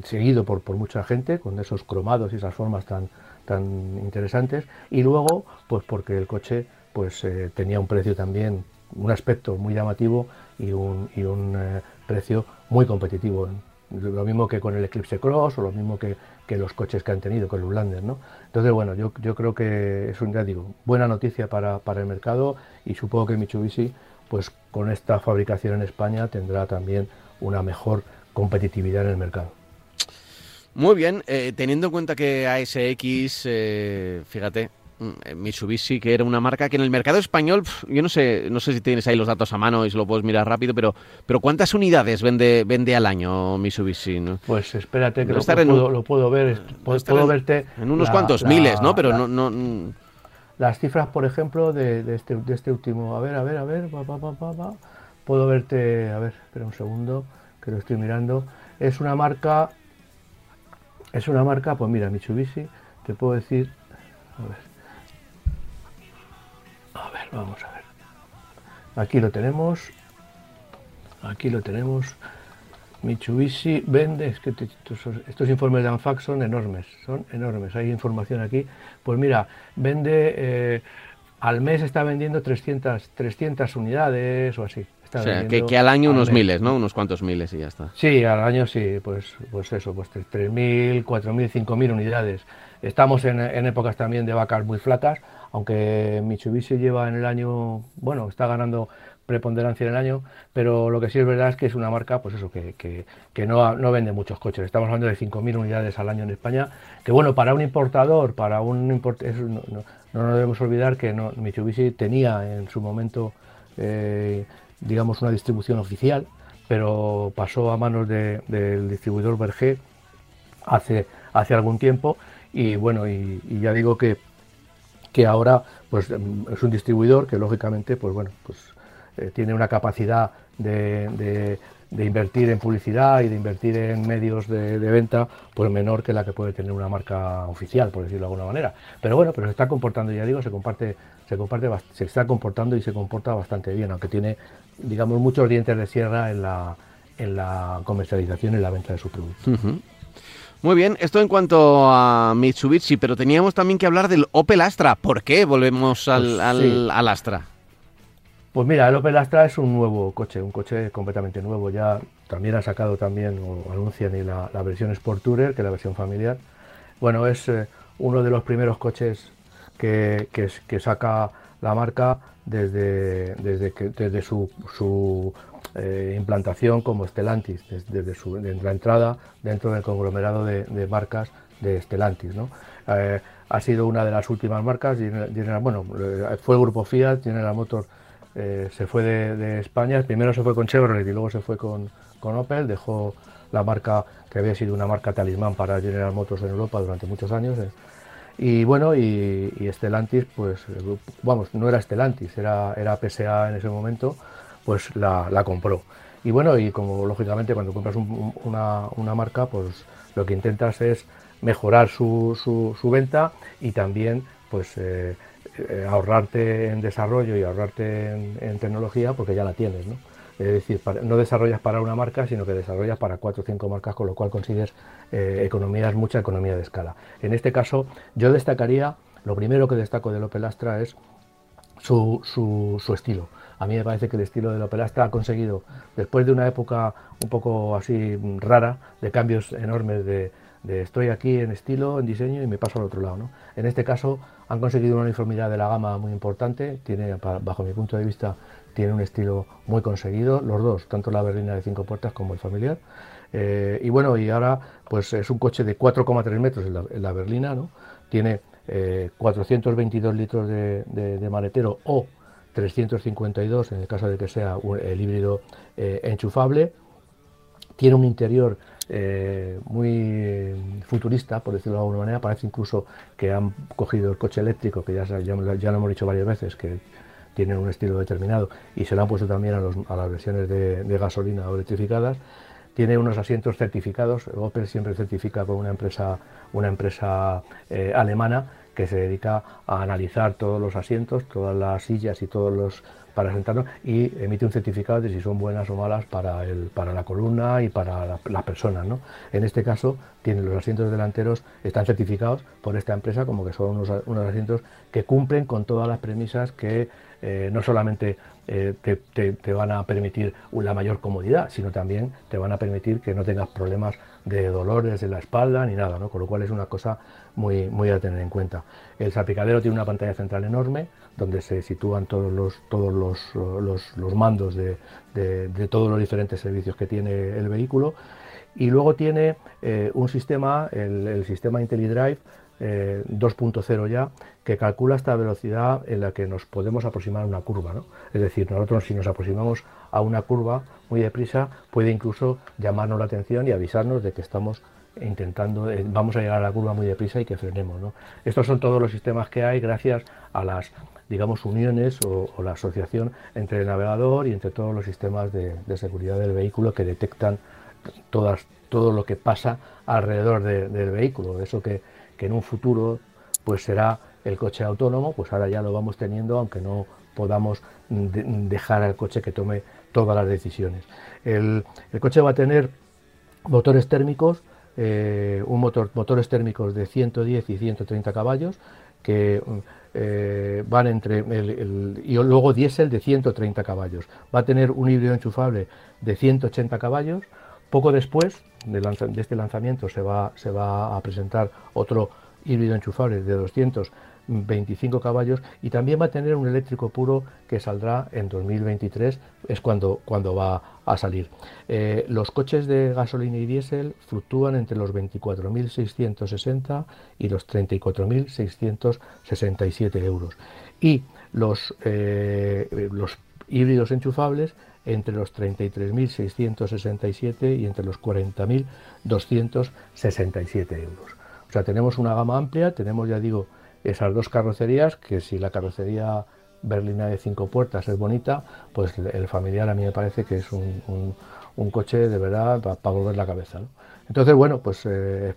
seguido por, mucha gente, con esos cromados y esas formas tan, tan interesantes. Y luego, pues porque el coche pues eh, tenía un precio también, un aspecto muy llamativo y un, y un precio muy competitivo. Lo mismo que con el Eclipse Cross o lo mismo que que los coches que han tenido con el Ulander, ¿no? Entonces, bueno, yo, yo creo que es un, ya digo, buena noticia para, para el mercado y supongo que Mitsubishi, pues con esta fabricación en España tendrá también una mejor competitividad en el mercado. Muy bien, eh, teniendo en cuenta que ASX, eh, fíjate, Mitsubishi, que era una marca que en el mercado español, yo no sé, no sé si tienes ahí los datos a mano y se lo puedes mirar rápido, pero, pero ¿cuántas unidades vende, vende al año Mitsubishi? Pues espérate que lo, puedo, lo, puedo, ver, puedo, verte en unos cuantos miles, ¿no? Pero no, no, mm. las cifras, por ejemplo, de, este, de este último, a ver, a ver, a ver, puedo verte, a ver, espera un segundo, que lo estoy mirando. Es una marca, es una marca, pues mira, Mitsubishi, te puedo decir, a ver, vamos a ver. Aquí lo tenemos. Aquí lo tenemos. Mitsubishi vende, es que estos, informes de ANFAC son enormes, son enormes. Hay información aquí. Pues mira, vende, eh, al mes está vendiendo 300, 300 unidades o así. o sea, que, al año unos miles, ¿no? Unos cuantos miles y ya está. Sí, al año sí, pues, pues eso, pues 3.000, 4.000, 5.000 unidades. Estamos en, en épocas también de vacas muy flacas, aunque Mitsubishi lleva en el año, bueno, está ganando preponderancia en el año, pero lo que sí es verdad es que es una marca, pues eso, que, que, no, no, vende muchos coches. Estamos hablando de 5.000 unidades al año en España, que bueno, para un importador, para un import no, nos debemos olvidar que Mitsubishi tenía en su momento, eh, digamos, una distribución oficial, pero pasó a manos del distribuidor Berger hace, hace algún tiempo y bueno, y ya digo que que ahora pues es un distribuidor que lógicamente pues bueno pues eh, tiene una capacidad de, invertir en publicidad y de invertir en medios de, venta pues menor que la que puede tener una marca oficial por decirlo de alguna manera. Pero bueno pero se está comportando ya digo se comparte se comparte se está comportando y se comporta bastante bien aunque tiene digamos muchos dientes de sierra en la en la comercialización y la venta de su producto muy bien, esto en cuanto a Mitsubishi, pero teníamos también que hablar del Opel Astra. ¿Por qué volvemos al, pues Astra? Pues mira, el Opel Astra es un nuevo coche, un coche completamente nuevo. Ya también ha sacado también, o anuncian, y la, versión Sport Tourer, que es la versión familiar. Bueno, es eh, uno de los primeros coches que, que, saca la marca desde, desde, que, desde su, su eh, implantación como Stellantis, desde, la entrada dentro del conglomerado de, marcas de Stellantis. Eh, ha sido una de las últimas marcas, bueno, eh, fue el grupo Fiat, General Motors se fue de, España, primero se fue con Chevrolet y luego se fue con, Opel, dejó la marca que había sido una marca talismán para General Motors en Europa durante muchos años. Y bueno, y, Stellantis, pues vamos, no era Stellantis, era, era PSA en ese momento, pues la, compró. Y bueno, y como lógicamente cuando compras una, marca, pues lo que intentas es mejorar su, su, venta y también pues eh, eh, ahorrarte en desarrollo y ahorrarte en, tecnología porque ya la tienes, ¿no? Es decir, no desarrollas para una marca, sino que desarrollas para cuatro o cinco marcas, con lo cual consigues eh, economías, mucha economía de escala. En este caso, yo destacaría, lo primero que destaco del Opel Astra es su, su, estilo. A mí me parece que el estilo del Opel Astra ha conseguido, después de una época un poco así rara, de cambios enormes de, de estoy aquí en estilo, en diseño y me paso al otro lado. ¿no? En este caso han conseguido una uniformidad de la gama muy importante, tiene, bajo mi punto de vista, tiene un estilo muy conseguido, los dos, tanto la berlina de cinco puertas como el familiar. Eh, y bueno, y ahora pues es un coche de 4,3 metros en la, berlina, ¿no? tiene 422 eh, litros de, maletero o 352 en el caso de que sea el híbrido eh, enchufable. Tiene un interior eh, muy futurista, por decirlo de alguna manera. Parece incluso que han cogido el coche eléctrico, que ya, ya, lo hemos dicho varias veces, que tienen un estilo determinado, y se lo han puesto también a, las versiones de, gasolina o electrificadas. Tiene unos asientos certificados. Opel siempre certifica con una empresa, una empresa eh, alemana que se dedica a analizar todos los asientos, todas las sillas y todos los para sentarnos y emite un certificado de si son buenas o malas para, el, para la columna y para las personas. ¿no? En este caso, tienen los asientos delanteros, están certificados por esta empresa como que son unos, unos asientos que cumplen con todas las premisas que eh, no solamente eh, te, van a permitir la mayor comodidad, sino también te van a permitir que no tengas problemas de dolores en la espalda ni nada, ¿no? con lo cual es una cosa muy, muy a tener en cuenta. El salpicadero tiene una pantalla central enorme donde se sitúan todos los, todos los, mandos de, todos los diferentes servicios que tiene el vehículo y luego tiene eh, un sistema, el, el sistema IntelliDrive, 2.0 eh, ya, que calcula esta velocidad en la que nos podemos aproximar a una curva. ¿no? Es decir, nosotros si nos aproximamos a una curva muy deprisa, puede incluso llamarnos la atención y avisarnos de que estamos intentando, eh, vamos a llegar a la curva muy deprisa y que frenemos. ¿no? Estos son todos los sistemas que hay gracias a las digamos, uniones o, la asociación entre el navegador y entre todos los sistemas de, seguridad del vehículo que detectan todas, todo lo que pasa alrededor del vehículo. Eso que que en un futuro pues será el coche autónomo, pues ahora ya lo vamos teniendo, aunque no podamos dejar al coche que tome todas las decisiones. El, coche va a tener motores térmicos, eh, un motor, motores térmicos de 110 y 130 caballos, que eh, van entre y luego diésel de 130 caballos. Va a tener un híbrido enchufable de 180 caballos, poco después de, este lanzamiento se va, a presentar otro híbrido enchufable de 225 caballos y también va a tener un eléctrico puro que saldrá en 2023, es cuando, va a salir. Eh, los coches de gasolina y diésel fluctúan entre los 24.660 y los 34.667 euros. Y los, eh, los híbridos enchufables entre los 33.667 y entre los 40.267 euros. O sea, tenemos una gama amplia, tenemos, ya digo, esas dos carrocerías, que si la carrocería berlina de cinco puertas es bonita, pues el familiar a mí me parece que es un, coche de verdad para volver la cabeza. Entonces, bueno, pues eh,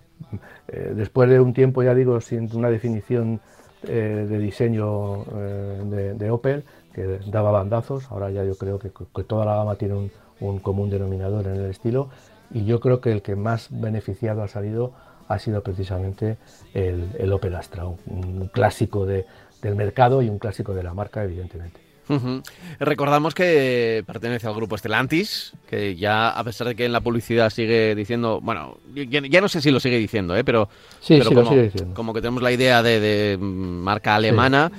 eh, después de un tiempo, ya digo, sin una definición eh, de diseño de Opel, que daba bandazos, ahora ya yo creo que, toda la gama tiene un, común denominador en el estilo y yo creo que el que más beneficiado ha salido ha sido precisamente el, Opel Astra, un, clásico del mercado y un clásico de la marca, evidentemente. Recordamos que pertenece al grupo Estelantis, que ya a pesar de que en la publicidad sigue diciendo, bueno, ya, no sé si lo sigue diciendo, ¿eh? pero, sí, como, lo sigue diciendo. como que tenemos la idea de, marca alemana,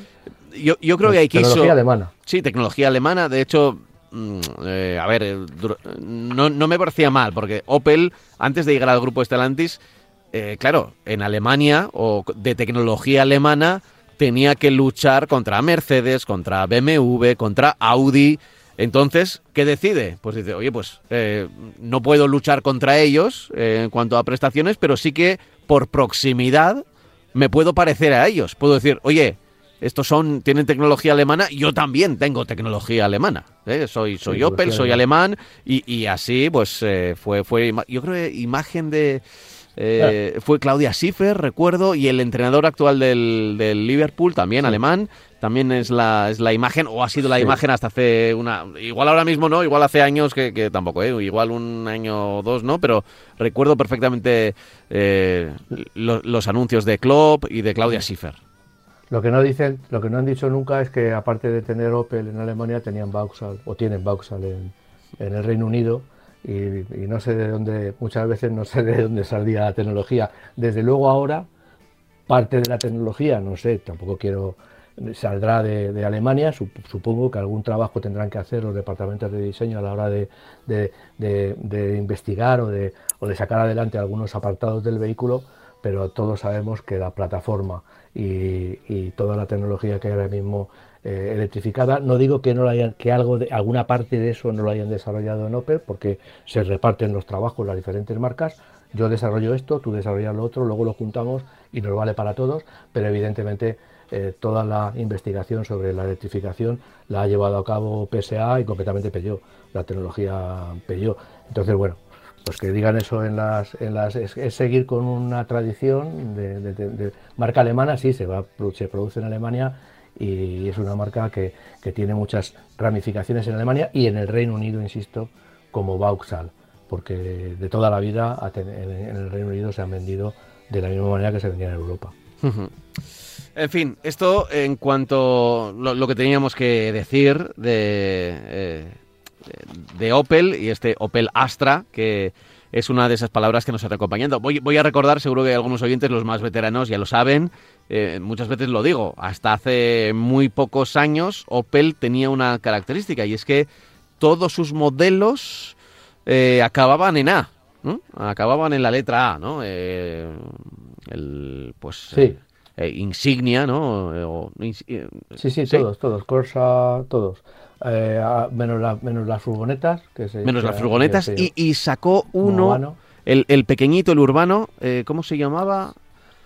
yo, yo creo que hay que Tecnología alemana. Sí, tecnología alemana. De hecho, mm, eh, a ver, no, no, me parecía mal, porque Opel, antes de llegar al grupo Stellantis, eh, claro, en Alemania o de tecnología alemana tenía que luchar contra Mercedes, contra BMW, contra Audi. Entonces, ¿qué decide? Pues dice, oye, pues eh, no puedo luchar contra ellos en cuanto a prestaciones, pero sí que por proximidad me puedo parecer a ellos. Puedo decir, oye, estos son tienen tecnología alemana, yo también tengo tecnología alemana. ¿eh? Soy soy Opel, soy alemán y, así pues eh, fue fue yo creo que imagen de eh, fue Claudia Schiffer, recuerdo, y el entrenador actual del, del Liverpool, también alemán, también es la, es la imagen, o ha sido la imagen hasta hace una... Igual ahora mismo no, igual hace años que, tampoco, igual un año o dos no, pero recuerdo perfectamente los, los, anuncios de Klopp y de Claudia Schiffer. Lo que no dicen, lo que no han dicho nunca es que aparte de tener Opel en Alemania tenían Vauxhall o tienen Vauxhall en, el Reino Unido y, no sé de dónde, muchas veces no sé de dónde salía la tecnología. Desde luego ahora parte de la tecnología, no sé, tampoco quiero saldrá de, Alemania, supongo que algún trabajo tendrán que hacer los departamentos de diseño a la hora de, investigar o de sacar adelante algunos apartados del vehículo, pero todos sabemos que la plataforma y, toda la tecnología que hay ahora mismo eh, electrificada, no digo que no lo hayan, que algo de, alguna parte de eso no lo hayan desarrollado en Opel, porque se reparten los trabajos las diferentes marcas. Yo desarrollo esto, tú desarrollas lo otro, luego lo juntamos y nos vale para todos, pero evidentemente eh, toda la investigación sobre la electrificación la ha llevado a cabo PSA y concretamente Peugeot, la tecnología Peugeot. Entonces, bueno, pues que digan eso en las, en las es, seguir con una tradición de, marca alemana, sí, se, va, se produce en Alemania y es una marca que, que, tiene muchas ramificaciones en Alemania y en el Reino Unido, insisto, como Vauxhall, porque de toda la vida en el Reino Unido se han vendido de la misma manera que se vendían en Europa. En fin, esto en cuanto lo, lo que teníamos que decir de, eh, de Opel y este Opel Astra, que es una de esas palabras que nos está acompañando. Voy, voy a recordar, seguro que algunos oyentes, los más veteranos, ya lo saben, eh, muchas veces lo digo, hasta hace muy pocos años Opel tenía una característica y es que todos sus modelos eh, acababan en A, ¿no? acababan en la letra A, ¿no? Eh, el, pues, sí. Eh, insignia, ¿no? O, sí, sí, sí, todos, todos, Corsa, todos. Eh, menos, la, menos, las furgonetas. Que se, menos las furgonetas y, y, sacó uno, el, el, pequeñito, el urbano, eh, ¿cómo se llamaba?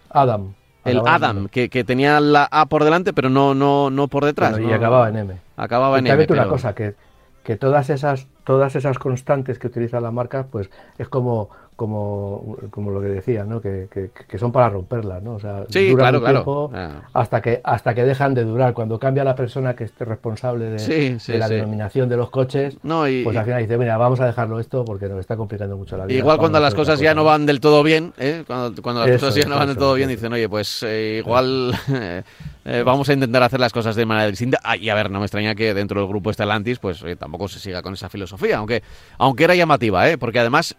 Adam. El Adam, que, que, tenía la A por delante, pero no, no, no por detrás. Bueno, ¿no? Y acababa en M. Acababa en M. Pero... una cosa, que, que todas esas, todas esas constantes que utiliza la marca, pues es como como, como lo que decía, ¿no? Que, que, que, son para romperlas, ¿no? O sea, sí, duran claro, un tiempo claro. hasta que hasta que dejan de durar. Cuando cambia la persona que esté responsable de, sí, sí, de la denominación de los coches, no, y, pues al final dice, mira, vamos a dejarlo esto porque nos está complicando mucho la vida. Igual cuando las cosas ya no van del todo bien, ¿eh? cuando, cuando las eso, cosas ya no van del todo bien, dicen, oye, pues eh, igual eh, vamos a intentar hacer las cosas de manera distinta. Ah, y a ver, no me extraña que dentro del grupo Stellantis, pues tampoco se siga con esa filosofía, aunque, aunque era llamativa, ¿eh? porque además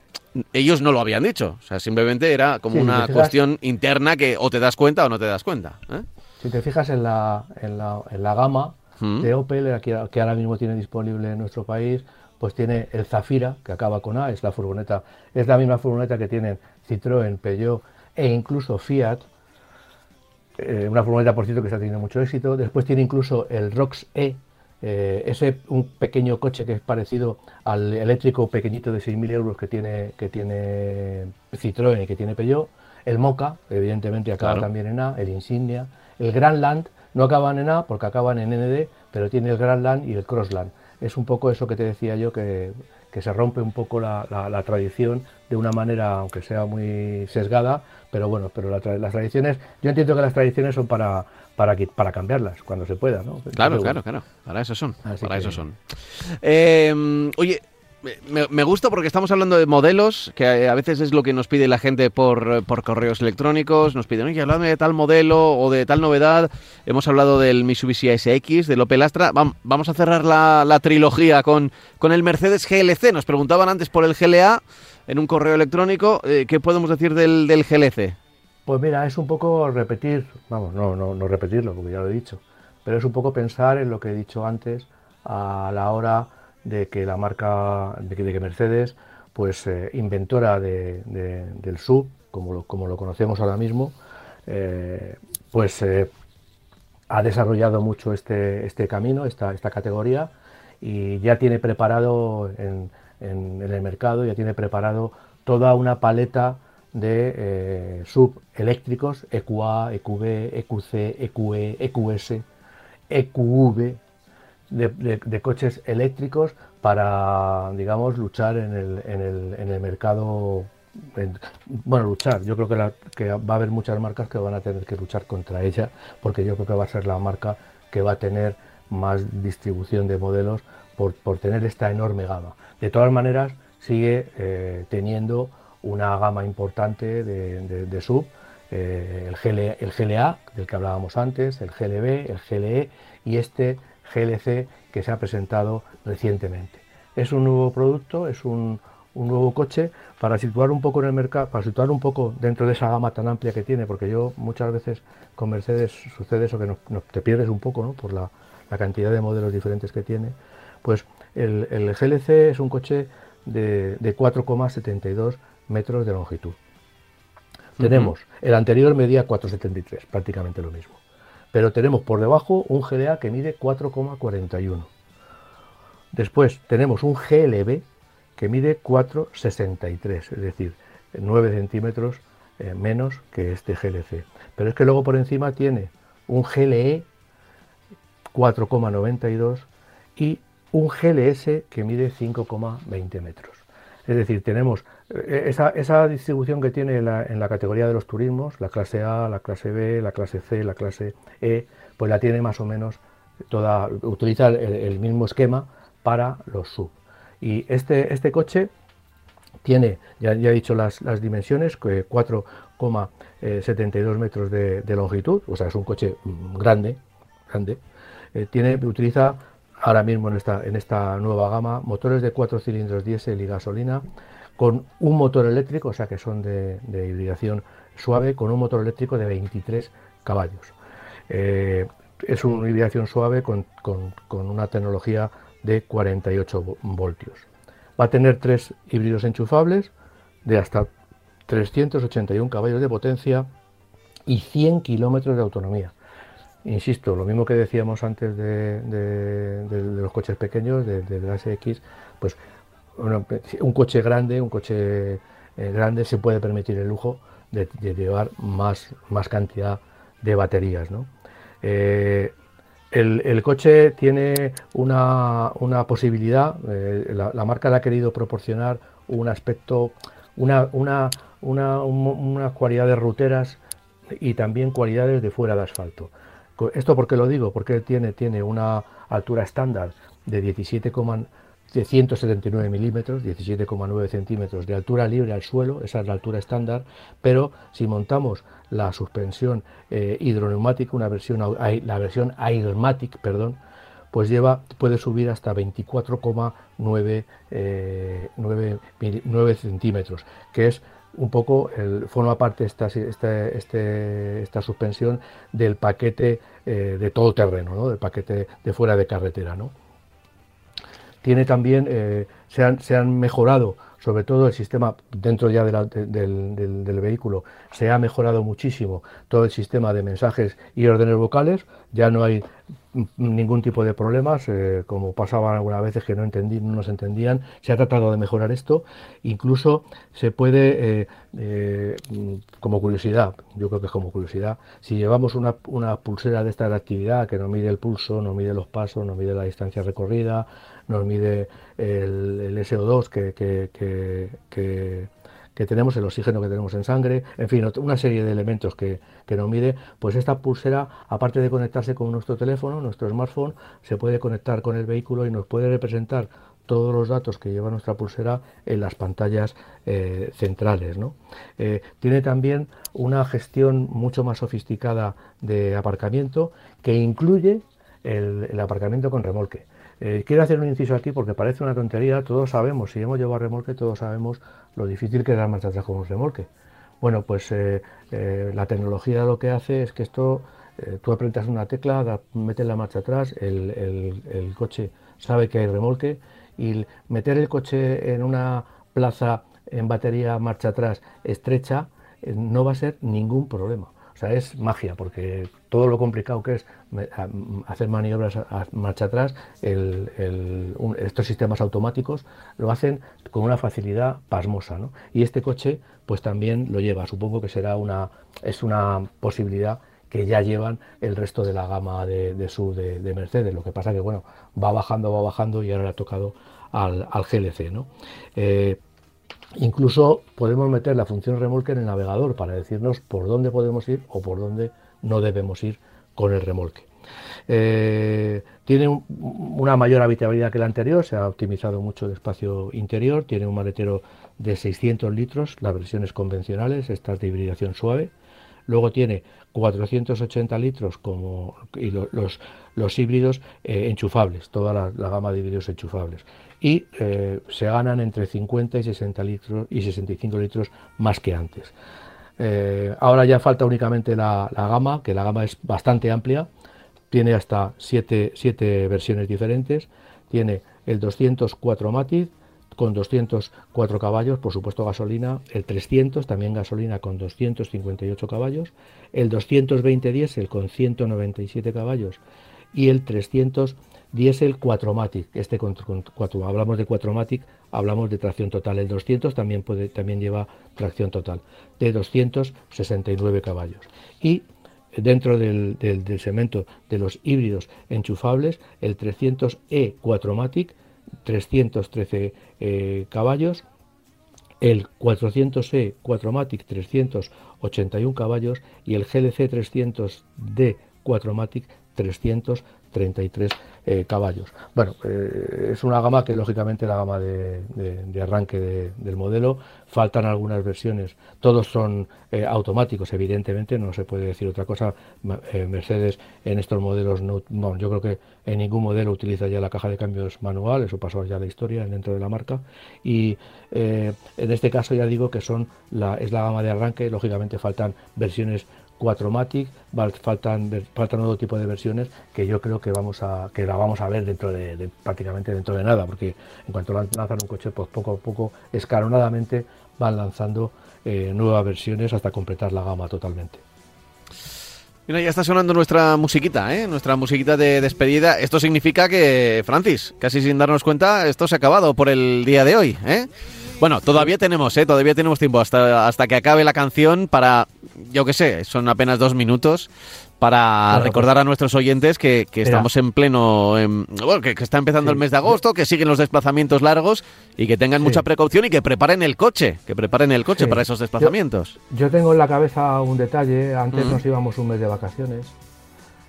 ellos no lo habían dicho. O sea, simplemente era como Sí, una si te fijas- cuestión interna que o te das cuenta o no te das cuenta. ¿eh? Si te fijas en la, en la, en la gama Mm. de Opel, que ahora mismo tiene disponible en nuestro país, pues tiene el Zafira, que acaba con A, es la furgoneta, es la misma furgoneta que tienen Citroën, Peugeot e incluso Fiat. Eh, una furgoneta, por cierto, que está teniendo mucho éxito. Después tiene incluso el Rox E, eh, ese un pequeño coche que es parecido al eléctrico pequeñito de 6.000 euros que tiene, que tiene Citroën y que tiene Peugeot. El Moca, evidentemente, acaba Claro. también en A, el Insignia. El Grandland no acaban en A porque acaban en ND, pero tiene el Grandland y el Crossland. Es un poco eso que te decía yo, que, que se rompe un poco la, la, la tradición de una manera, aunque sea muy sesgada, pero bueno, pero la tra- las tradiciones, yo entiendo que las tradiciones son para, para, para cambiarlas cuando se pueda, ¿no? Claro, Entonces, claro, bueno, claro. Para eso son. Así para que- eso son. Eh, oye. Me, me gusta porque estamos hablando de modelos, que a veces es lo que nos pide la gente por, por correos electrónicos. Nos piden, oye, háblame de tal modelo o de tal novedad. Hemos hablado del Mitsubishi SX, del Opel Astra. Vam- Vamos a cerrar la, la trilogía con, con el Mercedes GLC. Nos preguntaban antes por el GLA en un correo electrónico. Eh, ¿Qué podemos decir del, del? Pues mira, es un poco repetir, vamos, no, no, repetirlo, porque ya lo he dicho, pero es un poco pensar en lo que he dicho antes a la hora de que la marca, de que, de que Mercedes, pues eh, inventora de, de- del sub, como lo, como lo conocemos ahora mismo, eh, pues ha desarrollado mucho este, este camino, esta, esta categoría, y ya tiene preparado en, en- el mercado, ya tiene preparado toda una paleta de eh, sub eléctricos, EQA, EQB, EQC, EQE, EQS, EQV, de, coches eléctricos para, digamos, luchar en el, en el, en el mercado. en- bueno, luchar. Yo creo que, que va a haber muchas marcas que van a tener que luchar contra ella, porque yo creo que va a ser la marca que va a tener más distribución de modelos por, por tener esta enorme gama. De todas maneras, sigue eh, teniendo una gama importante de, de- sub. eh, el, GL, el GLA, del que hablábamos antes, el GLB, el GLE y este GLC que se ha presentado recientemente. Es un nuevo producto, es un, nuevo coche para situar un poco en el mercado, para situar un poco dentro de esa gama tan amplia que tiene, porque yo muchas veces con Mercedes sucede eso que te pierdes un poco ¿no? por la, cantidad de modelos diferentes que tiene. Pues el, GLC es un coche de, 4,72 metros de longitud. Tenemos, el anterior medía 4,73, prácticamente lo mismo. Pero tenemos por debajo un GLA que mide 4,41. Después tenemos un GLB que mide 4,63, es decir, 9 centímetros eh, menos que este GLC. Pero es que luego por encima tiene un GLE 4,92 y un GLS que mide 5,20 metros. Es decir, tenemos eh, esa, distribución que tiene en la, categoría de los turismos, la clase A, la clase B, la clase C, la clase E, pues la tiene más o menos toda, utiliza el, mismo esquema para los sub. Y este, este coche tiene, ya, he dicho las, dimensiones, 4,72 eh, metros de, longitud, o sea, es un coche mm, grande, grande. Eh, tiene, utiliza ahora mismo en esta, nueva gama, motores de 4 cilindros diésel y gasolina, con un motor eléctrico, o sea que son de, hibridación suave, con un motor eléctrico de 23 caballos. Eh, es una hibridación suave con, una tecnología de 48 voltios. Va a tener tres híbridos enchufables de hasta 381 caballos de potencia y 100 kilómetros de autonomía. Insisto, lo mismo que decíamos antes de, los coches pequeños, de, la SX, pues un coche grande, un coche eh, grande se puede permitir el lujo de, llevar más, cantidad de baterías. Eh, el, coche tiene una, posibilidad, eh, la, marca le ha querido proporcionar un aspecto, una, una, unas cualidades ruteras y también cualidades de fuera de asfalto. ¿Esto por qué lo digo? Porque tiene, tiene una altura estándar de 17, de 179 milímetros, 17,9 centímetros de altura libre al suelo, esa es la altura estándar, pero si montamos la suspensión eh, hidroneumática, una versión, la versión Airmatic, perdón, pues lleva, puede subir hasta 24,9 eh, centímetros, que es un poco el, forma parte esta, esta, este, esta suspensión del paquete eh, de todo terreno, ¿no? del paquete de fuera de carretera. ¿no? Tiene también, eh, se, han, se, han, mejorado, sobre todo el sistema dentro ya del, del, vehículo, se ha mejorado muchísimo todo el sistema de mensajes y órdenes vocales, ya no hay ningún tipo de problemas, eh, como pasaban algunas veces que no, entendí, no nos entendían. Se ha tratado de mejorar esto. Incluso se puede, eh, eh, como curiosidad, yo creo que es como curiosidad, si llevamos una, pulsera de esta actividad que nos mide el pulso, nos mide los pasos, nos mide la distancia recorrida, nos mide el, SO2 que que tenemos, el oxígeno que tenemos en sangre, en fin, una serie de elementos que, que nos mide, pues esta pulsera, aparte de conectarse con nuestro teléfono, nuestro smartphone, se puede conectar con el vehículo y nos puede representar todos los datos que lleva nuestra pulsera en las pantallas eh, centrales. Eh, tiene también una gestión mucho más sofisticada de aparcamiento que incluye el aparcamiento con remolque. Eh, quiero hacer un inciso aquí porque parece una tontería, todos sabemos, si hemos llevado remolque, todos sabemos lo difícil que es dar marcha atrás con un remolque. Bueno, pues eh, la tecnología lo que hace es que esto, tú apretas una tecla, metes la marcha atrás, el, coche sabe que hay remolque y meter el coche en una plaza en batería marcha atrás estrecha no va a ser ningún problema. Es magia, porque todo lo complicado que es hacer maniobras a marcha atrás, estos sistemas automáticos lo hacen con una facilidad pasmosa. ¿no? Y este coche, pues también lo lleva. Supongo que será una, es una posibilidad que ya llevan el resto de la gama de, de de, Mercedes. Lo que pasa que, bueno, va bajando, va bajando y ahora le ha tocado al, GLC. ¿no? Eh, Incluso podemos meter la función remolque en el navegador para decirnos por dónde podemos ir o por dónde no debemos ir con el remolque. Eh, tiene una mayor habitabilidad que el anterior, se ha optimizado mucho el espacio interior, tiene un maletero de 600 litros, las versiones convencionales, estas de hibridación suave, Luego tiene 480 litros como y los, los híbridos eh, enchufables, toda la, gama de híbridos enchufables. Y eh, se ganan entre 50 y 60 litros y 65 litros más que antes. Eh, ahora ya falta únicamente la, gama, que la gama es bastante amplia, tiene hasta 7 versiones diferentes, tiene el 204 Matiz, con 204 caballos, por supuesto gasolina, el 300 también gasolina con 258 caballos, el 220 diésel con 197 caballos y el 300 diésel 4MATIC. Este cuatro, hablamos de 4MATIC, hablamos de tracción total. El 200 también puede también lleva tracción total de 269 caballos. Y dentro del, del, del segmento de los híbridos enchufables, el 300E 4MATIC 313 eh, caballos, el 400E 4MATIC 381 caballos y el GLC 300D 4MATIC 333 eh, caballos. Bueno, eh, es una gama que lógicamente la gama de, arranque del modelo, faltan algunas versiones, todos son eh, automáticos, evidentemente, no se puede decir otra cosa. Mercedes en estos modelos, no, yo creo que en ningún modelo utiliza ya la caja de cambios manual, eso pasó ya la historia dentro de la marca. Y en este caso ya digo que son es la gama de arranque, lógicamente faltan versiones 4Matic, faltan, faltan otro tipo de versiones que yo creo que vamos a que la vamos a ver dentro de, prácticamente dentro de nada, porque en cuanto lanzan un coche, pues poco a poco, escalonadamente, van lanzando eh, nuevas versiones hasta completar la gama totalmente. Mira, ya está sonando nuestra musiquita, ¿eh? Nuestra musiquita de despedida. Esto significa que, Francis, casi sin darnos cuenta, esto se ha acabado por el día de hoy, ¿eh? Bueno, todavía tenemos, ¿eh? Todavía tenemos tiempo hasta, hasta que acabe la canción para, yo qué sé, son apenas dos minutos para recordar a nuestros oyentes que, estamos en pleno, bueno, que, está empezando el mes de agosto, que siguen los desplazamientos largos y que tengan mucha precaución y que preparen el coche, que preparen el coche para esos desplazamientos. Yo, tengo en la cabeza un detalle, antes nos íbamos un mes de vacaciones,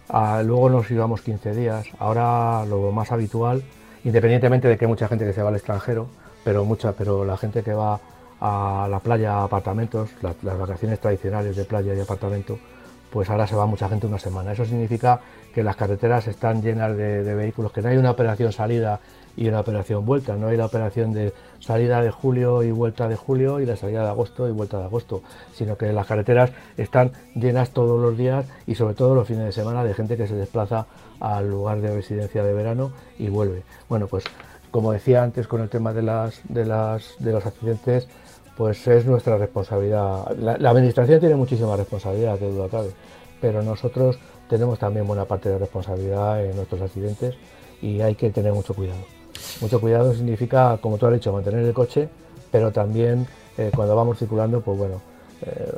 ah, luego nos íbamos 15 días, ahora lo más habitual, independientemente de que hay mucha gente que se va al extranjero, pero mucha, pero la gente que va a la playa, a apartamentos, las, vacaciones tradicionales de playa y apartamento, pues ahora se va mucha gente una semana. Eso significa que las carreteras están llenas de, vehículos, que no hay una operación salida y una operación vuelta, no hay la operación de salida de julio y vuelta de julio y la salida de agosto y vuelta de agosto, sino que las carreteras están llenas todos los días y sobre todo los fines de semana de gente que se desplaza al lugar de residencia de verano y vuelve. Bueno, pues como decía antes con el tema de, las, de, las, de los accidentes, pues es nuestra responsabilidad. La, administración tiene muchísima responsabilidad, que duda cabe, pero nosotros tenemos también buena parte de responsabilidad en nuestros accidentes y hay que tener mucho cuidado. Mucho cuidado significa, como tú has dicho, mantener el coche, pero también eh, cuando vamos circulando, pues bueno, eh,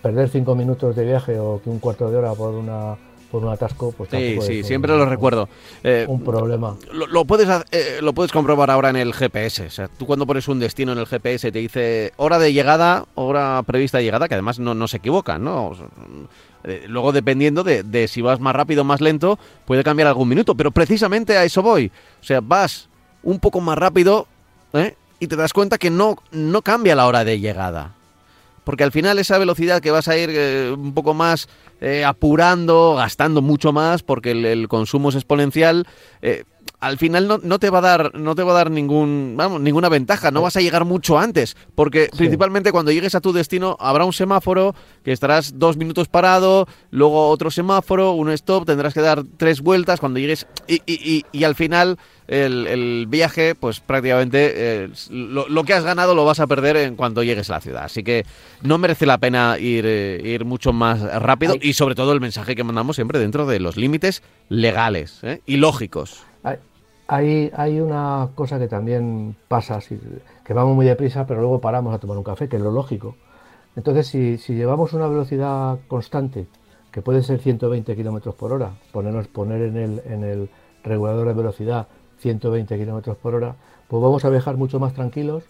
perder cinco minutos de viaje o un cuarto de hora por una por un atasco, pues Sí, sí, siempre lo recuerdo. Eh, un problema. Lo, puedes, eh, lo puedes comprobar ahora en el GPS. O sea, tú cuando pones un destino en el GPS te dice hora de llegada, hora prevista de llegada, que además no, no se equivocan, ¿no? Eh, luego, dependiendo de, de, si vas más rápido o más lento, puede cambiar algún minuto. Pero precisamente a eso voy. O sea, vas un poco más rápido y te das cuenta que no, no cambia la hora de llegada porque al final esa velocidad que vas a ir eh, un poco más eh, apurando, gastando mucho más, porque el, consumo es exponencial, eh, al final no, te va a dar no te va a dar ningún vamos ninguna ventaja no vas a llegar mucho antes porque principalmente cuando llegues a tu destino habrá un semáforo que estarás dos minutos parado luego otro semáforo un stop tendrás que dar tres vueltas cuando llegues y, y, y, al final el, viaje pues prácticamente eh, lo, que has ganado lo vas a perder en cuanto llegues a la ciudad así que no merece la pena ir eh, ir mucho más rápido y sobre todo el mensaje que mandamos siempre dentro de los límites legales ¿eh? y lógicos hay, una cosa que también pasa, que vamos muy deprisa, pero luego paramos a tomar un café, que es lo lógico. Entonces, si, si llevamos una velocidad constante, que puede ser 120 kilómetros por hora, ponernos, poner en el, en el regulador de velocidad 120 kilómetros por hora, pues vamos a viajar mucho más tranquilos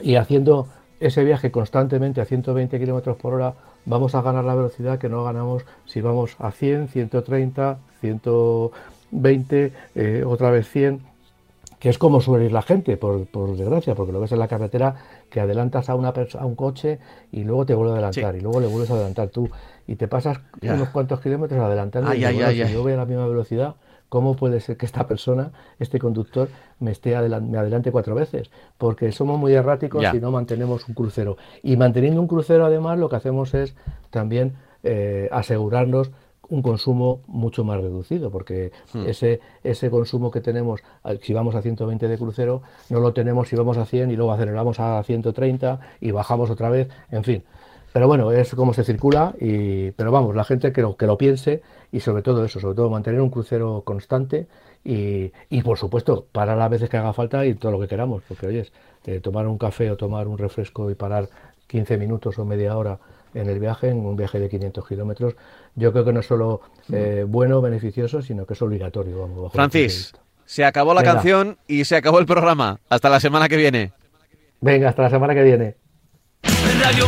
y haciendo ese viaje constantemente a 120 kilómetros por hora, vamos a ganar la velocidad que no ganamos si vamos a 100, 130, 100 20, eh, otra vez 100. que es como suele ir la gente, por, desgracia, porque lo ves en la carretera que adelantas a, una a un coche y luego te vuelve a adelantar y luego le vuelves a adelantar tú y te pasas unos cuantos kilómetros adelantando y si yo voy a la misma velocidad, ¿cómo puede ser que esta persona, este conductor, me esté me adelante cuatro veces? Porque somos muy erráticos y no mantenemos un crucero. Y manteniendo un crucero, además, lo que hacemos es también eh, asegurarnos un consumo mucho más reducido, porque hmm. ese, ese consumo que tenemos, si vamos a 120 de crucero, no lo tenemos si vamos a 100 y luego aceleramos a 130 y bajamos otra vez, en fin. Pero bueno, es como se circula, y, pero vamos, la gente que lo, que lo piense y sobre todo eso, sobre todo mantener un crucero constante y, y por supuesto parar las veces que haga falta y todo lo que queramos, porque oyes, eh, tomar un café o tomar un refresco y parar 15 minutos o media hora en el viaje, en un viaje de 500 kilómetros, yo creo que no es solo eh, bueno, beneficioso, sino que es obligatorio. Vamos, Francis, se acabó la canción y se acabó el programa. Hasta la semana que viene. Venga, hasta la semana que viene. Radio